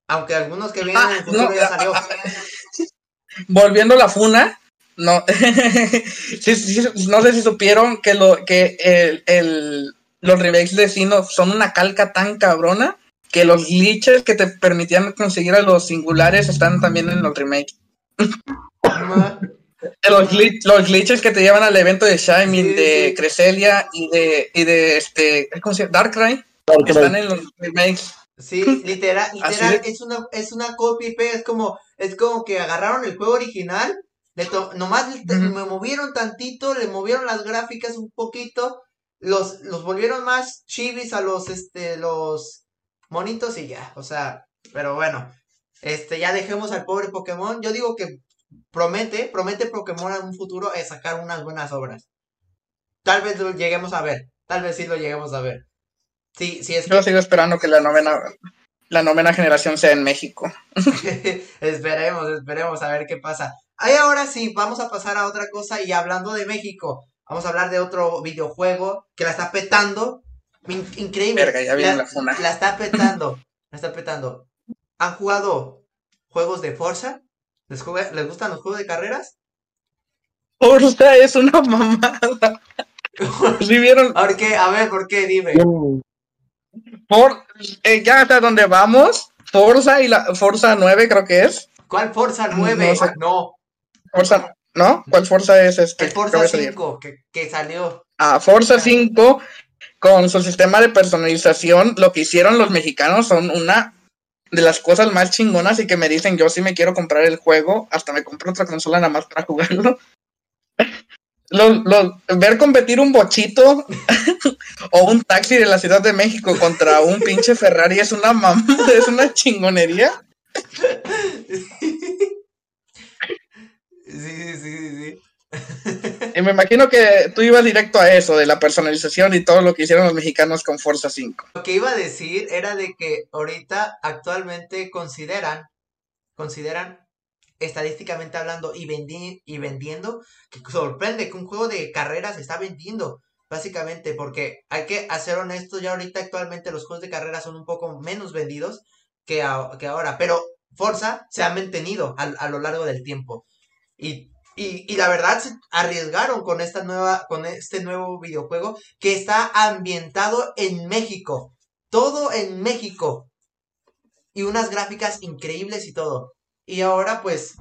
Aunque algunos que vienen en el Ah, futuro no, ya ah, salió. <laughs> Volviendo a la funa, no, <laughs> sí, sí, no sé si supieron que, lo, que el, el- los remakes de Sino son una calca tan cabrona que los glitches que te permitían conseguir a los singulares están también en los remakes. <laughs> Los, gli- los glitches que te llevan al evento de Shining, Sí, de. Creselia y de, y de este, ¿cómo se llama? Darkrai, están en los remakes. Sí, literal, <laughs> literal, es una, es una copia y pega, es como, es como que agarraron el juego original, le to- nomás me movieron tantito, le movieron las gráficas un poquito, los, los volvieron más chivis a los, este, los monitos y ya, o sea, pero bueno, este, ya dejemos al pobre Pokémon, yo digo que promete, promete Pokémon en un futuro eh, sacar unas buenas obras. Tal vez lo lleguemos a ver, tal vez sí lo lleguemos a ver. Sí, sí es Yo sigo esperando que la novena, la novena generación sea en México. <laughs> esperemos, esperemos a ver qué pasa. Ahí ahora sí, vamos a pasar a otra cosa y hablando de México, vamos a hablar de otro videojuego que la está petando. In- increíble. Verga, ya viene la funa. la está petando. La está petando. ¿Han jugado juegos de Forza? ¿Les, juega- ¿Les gustan los juegos de carreras? Forza es una mamada. <laughs> ¿Sí vieron? Ver, ¿qué? A ver, ¿por qué? Dime. For, eh, ya hasta donde vamos. Forza y la Forza 9 creo que es. ¿Cuál Forza No 9? sé. No, Forza, ¿no? ¿Cuál Forza es este? el Forza va a salir? 5 que, que salió. Ah, Forza 5 con su sistema de personalización, lo que hicieron los mexicanos son una de las cosas más chingonas y que me dicen yo sí me quiero comprar el juego, hasta me compro otra consola nada más para jugarlo. <laughs> Los- los- ver competir un bochito <laughs> o un taxi de la Ciudad de México contra un pinche Ferrari es una mam <laughs> es una chingonería. Sí, sí, sí. Y me imagino que tú ibas directo a eso, de la personalización y todo lo que hicieron los mexicanos con Forza 5. Lo que iba a decir era de que ahorita actualmente consideran, consideran estadísticamente hablando y, vendi- y vendiendo, que sorprende que un juego de carreras está vendiendo, básicamente, porque hay que ser honestos, ya ahorita actualmente los juegos de carreras son un poco menos vendidos que, que ahora, pero Forza se ha mantenido a, a lo largo del tiempo. Y, y, la verdad se arriesgaron con esta nueva, con este nuevo videojuego que está ambientado en México. Todo en México. Y unas gráficas increíbles y todo. Y ahora pues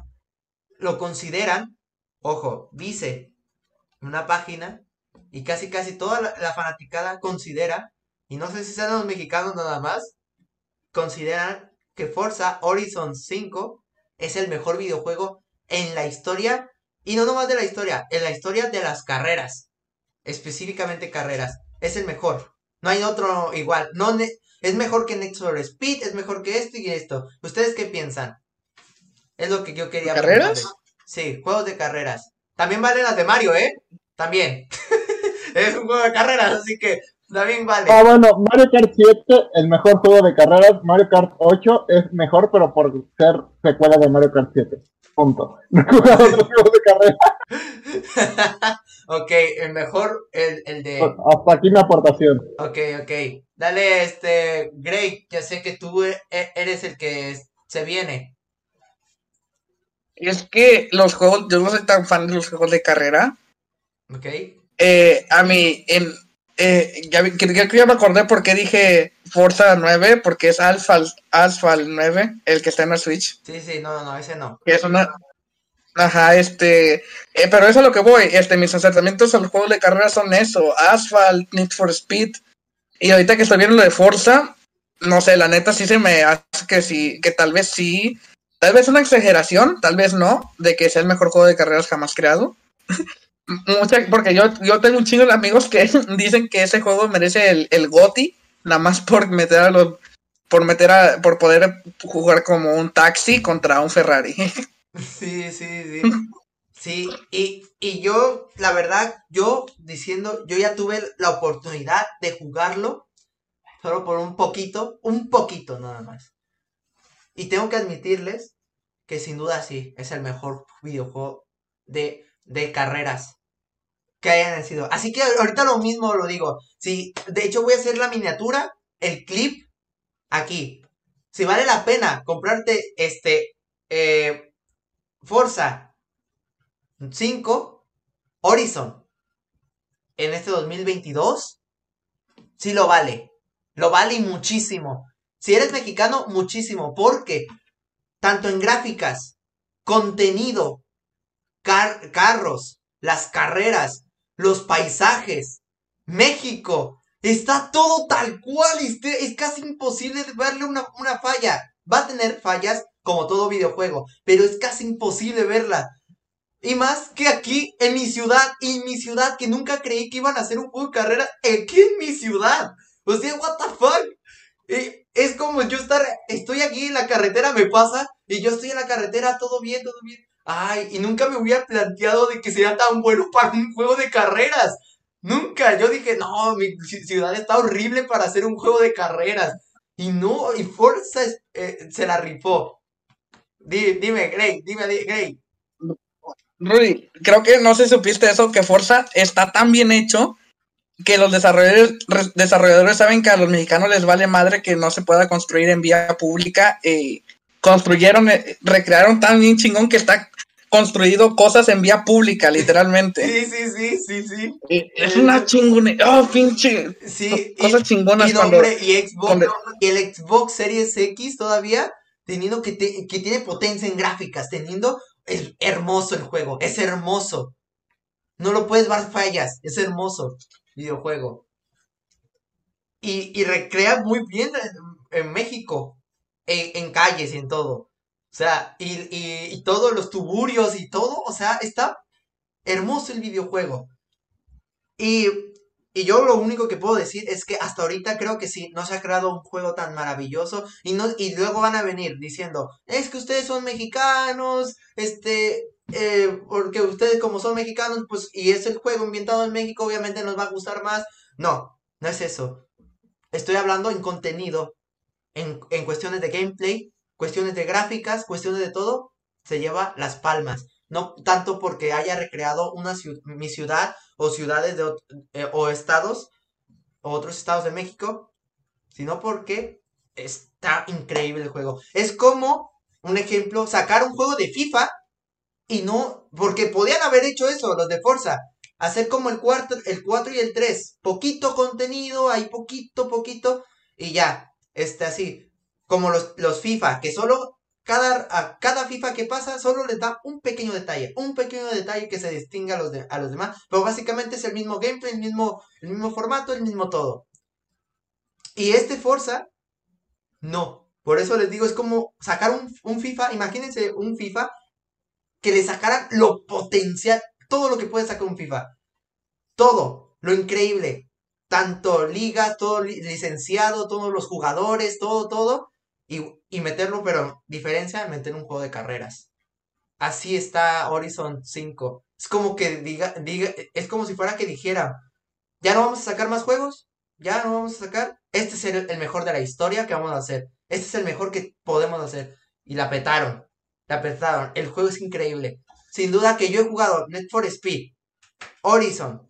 lo consideran, ojo, dice una página y casi casi toda la, la fanaticada considera, y no sé si sean los mexicanos nada más, consideran que Forza Horizon 5 es el mejor videojuego en la historia, y no nomás de la historia, en la historia de las carreras, específicamente carreras, es el mejor. No hay otro igual. No ne- es mejor que Next for Speed, es mejor que esto y esto. ¿Ustedes qué piensan? Es lo que yo quería ¿Carreras? Sí, juegos de carreras. También valen las de Mario, ¿eh? También. <laughs> es un juego de carreras, así que también vale. Ah, bueno, Mario Kart 7, el mejor juego de carreras. Mario Kart 8 es mejor, pero por ser secuela de Mario Kart 7. Punto. <laughs> No he jugado otros juegos de carreras. <laughs> ok, el mejor, el, el de... Hasta aquí mi aportación. Ok, ok. Dale, este, Greg, ya sé que tú e- eres el que se viene. Es que los juegos, yo no soy tan fan de los juegos de carrera. Ok. Eh, a mí, en, eh, ya, vi- que- ya me acordé por qué dije Forza 9, porque es Asphalt, Asphalt 9, el que está en la Switch. Sí, sí, no, no, ese no. que es una... Ajá, este... eh, pero eso es lo que voy. Este, mis acercamientos al juego de carrera son eso. Asphalt, Need for Speed. Y ahorita que estoy viendo lo de Forza, no sé, la neta sí se me hace que sí, que tal vez sí. Tal vez una exageración, tal vez no, de que sea el mejor juego de carreras jamás creado. <laughs> Mucha, porque yo, yo tengo un chingo de amigos que <laughs> dicen que ese juego merece el, el GOTY, nada más por meter a los por meter a, por poder jugar como un taxi contra un Ferrari. <laughs> Sí, sí, sí. <laughs> Sí, y, y yo, la verdad, yo diciendo, yo ya tuve la oportunidad de jugarlo, solo por un poquito, un poquito nada más. Y tengo que admitirles que sin duda sí, es el mejor videojuego de, de carreras que hayan sido. Así que ahorita lo mismo lo digo. Sí, de hecho voy a hacer la miniatura, el clip, aquí. Si vale la pena comprarte este, eh, Forza 5 Horizon en este 2022, sí lo vale. Lo vale muchísimo. Si eres mexicano, muchísimo. Porque tanto en gráficas, contenido, car- carros, las carreras, los paisajes, México, está todo tal cual. y Es casi imposible verle una, falla. Va a tener fallas como todo videojuego, pero es casi imposible verla. Y más que aquí, en mi ciudad, y en mi ciudad, que nunca creí que iban a hacer un juego de carrera, aquí en mi ciudad. O sea, what the fuck. Eh, es como yo estar, estoy aquí en la carretera, me pasa, y yo estoy en la carretera, todo bien, todo bien. Ay, y nunca me hubiera planteado de que sería tan bueno <laughs> para un juego de carreras. Nunca, yo dije, no, mi ci- ciudad está horrible para hacer un juego de carreras. Y no, y Forza eh, se la rifó. Di- dime, Grey, dime, di- Grey. Rudy, creo que no si supiste eso, que Forza está tan bien hecho que los desarrolladores, re- desarrolladores saben que a los mexicanos les vale madre que no se pueda construir en vía pública. eh, construyeron, eh, recrearon tan bien chingón que está construido cosas en vía pública, literalmente. Sí, sí, sí, sí, sí. Eh, es una chingone. Oh, pinche. Sí, y, Cosas chingonas y cuando. hombre, y Xbox, cuando- y el Xbox Series X todavía, teniendo que, te- que tiene potencia en gráficas, teniendo, es hermoso el juego, es hermoso. No lo puedes ver fallas, es hermoso videojuego. Y, y recrea muy bien en, en México, en, calles y en todo. O sea, y, y, y todos los tuburios y todo, o sea, está hermoso el videojuego. Y, y yo lo único que puedo decir es que hasta ahorita creo que sí, no se ha creado un juego tan maravilloso. Y, no, y luego van a venir diciendo, es que ustedes son mexicanos, este, eh, porque ustedes como son mexicanos, pues, y es el juego ambientado en México, obviamente nos va a gustar más. No, no es eso. Estoy hablando en contenido, en, en cuestiones de gameplay, cuestiones de gráficas, cuestiones de todo, se lleva las palmas. No tanto porque haya recreado una ciu- mi ciudad o ciudades de eh, o estados o otros estados de México, sino porque está increíble el juego. Es como un ejemplo, sacar un juego de FIFA y no, porque podían haber hecho eso los de Forza, hacer como el cuarto, el 4 y el 3, poquito contenido, hay poquito, poquito y ya, este así, como los, los FIFA, que solo cada, a cada FIFA que pasa solo les da un pequeño detalle, un pequeño detalle que se distinga a los, de- a los demás, pero básicamente es el mismo gameplay, el mismo, el mismo formato, el mismo todo. Y este Forza, no. Por eso les digo, es como sacar un, un FIFA, imagínense un FIFA que le sacaran lo potencial, todo lo que puede sacar un FIFA. Todo, lo increíble. Tanto ligas, todo li- licenciado, todos los jugadores, todo, todo. Y, y meterlo, pero diferencia, meter un juego de carreras. así está Horizon 5. Es como que diga, diga, es como si fuera que dijera, ya no vamos a sacar más juegos, ya no vamos a sacar, este es el, el mejor de la historia que vamos a hacer, este es el mejor que podemos hacer. Y la petaron, la petaron, el juego es increíble. Sin duda que yo he jugado Net for Speed, Horizon,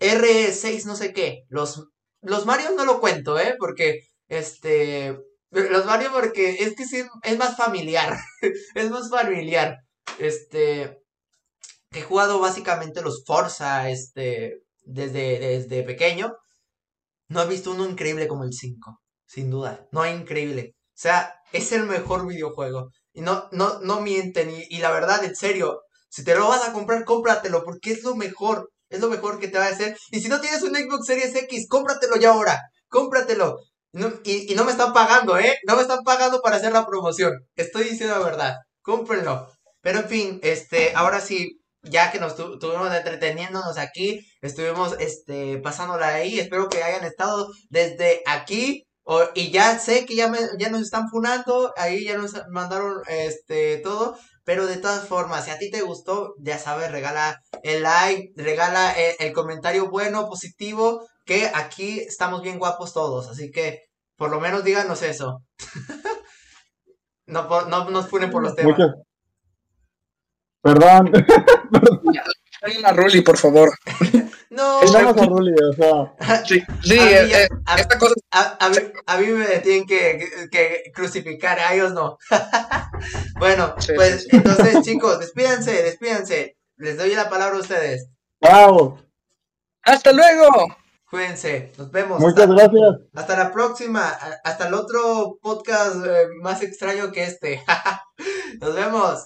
RE6 no sé qué, los, los Mario no lo cuento, ¿eh? Porque, este, los Mario porque es que sí, es más familiar, <laughs> es más familiar. Este, he jugado básicamente los Forza, este, desde, desde pequeño. No he visto uno increíble como el 5, sin duda. No hay increíble. O sea, es el mejor videojuego. Y no, no, no mienten. Y, y la verdad, en serio, si te lo vas a comprar, cómpratelo, porque es lo mejor. Es lo mejor que te va a hacer. Y si no tienes un Xbox Series X, cómpratelo ya ahora. Cómpratelo. Y no me están pagando, ¿eh? No me están pagando para hacer la promoción. Estoy diciendo la verdad. Cómprenlo. Pero en fin, este, ahora sí, ya que nos tu- estuvimos entreteniéndonos aquí, estuvimos este, pasándola ahí. Espero que hayan estado desde aquí. o- y ya sé que ya, me, ya nos están funando. Ahí ya nos mandaron este, todo. Pero de todas formas, si a ti te gustó, ya sabes, regala el like, regala el, el comentario bueno, positivo, que aquí estamos bien guapos todos, así que por lo menos díganos eso. <laughs> no, por- no nos funen por los temas. Muchas. Perdón, <laughs> Hay una Ruli, por favor. <laughs> No, pongamos a Ruli, o sea, Sí, sí, a, mí eh, eh, a- esta cosa a- a mí, a mí me tienen que, que- crucificar, a ellos no. <laughs> bueno, Sí, pues sí, sí. entonces chicos, despídanse, despídanse. Les doy la palabra a ustedes. wow, ¡Hasta luego! Cuídense, nos vemos. muchas hasta, gracias. hasta la próxima, hasta el otro podcast eh, más extraño que este. <laughs> nos vemos.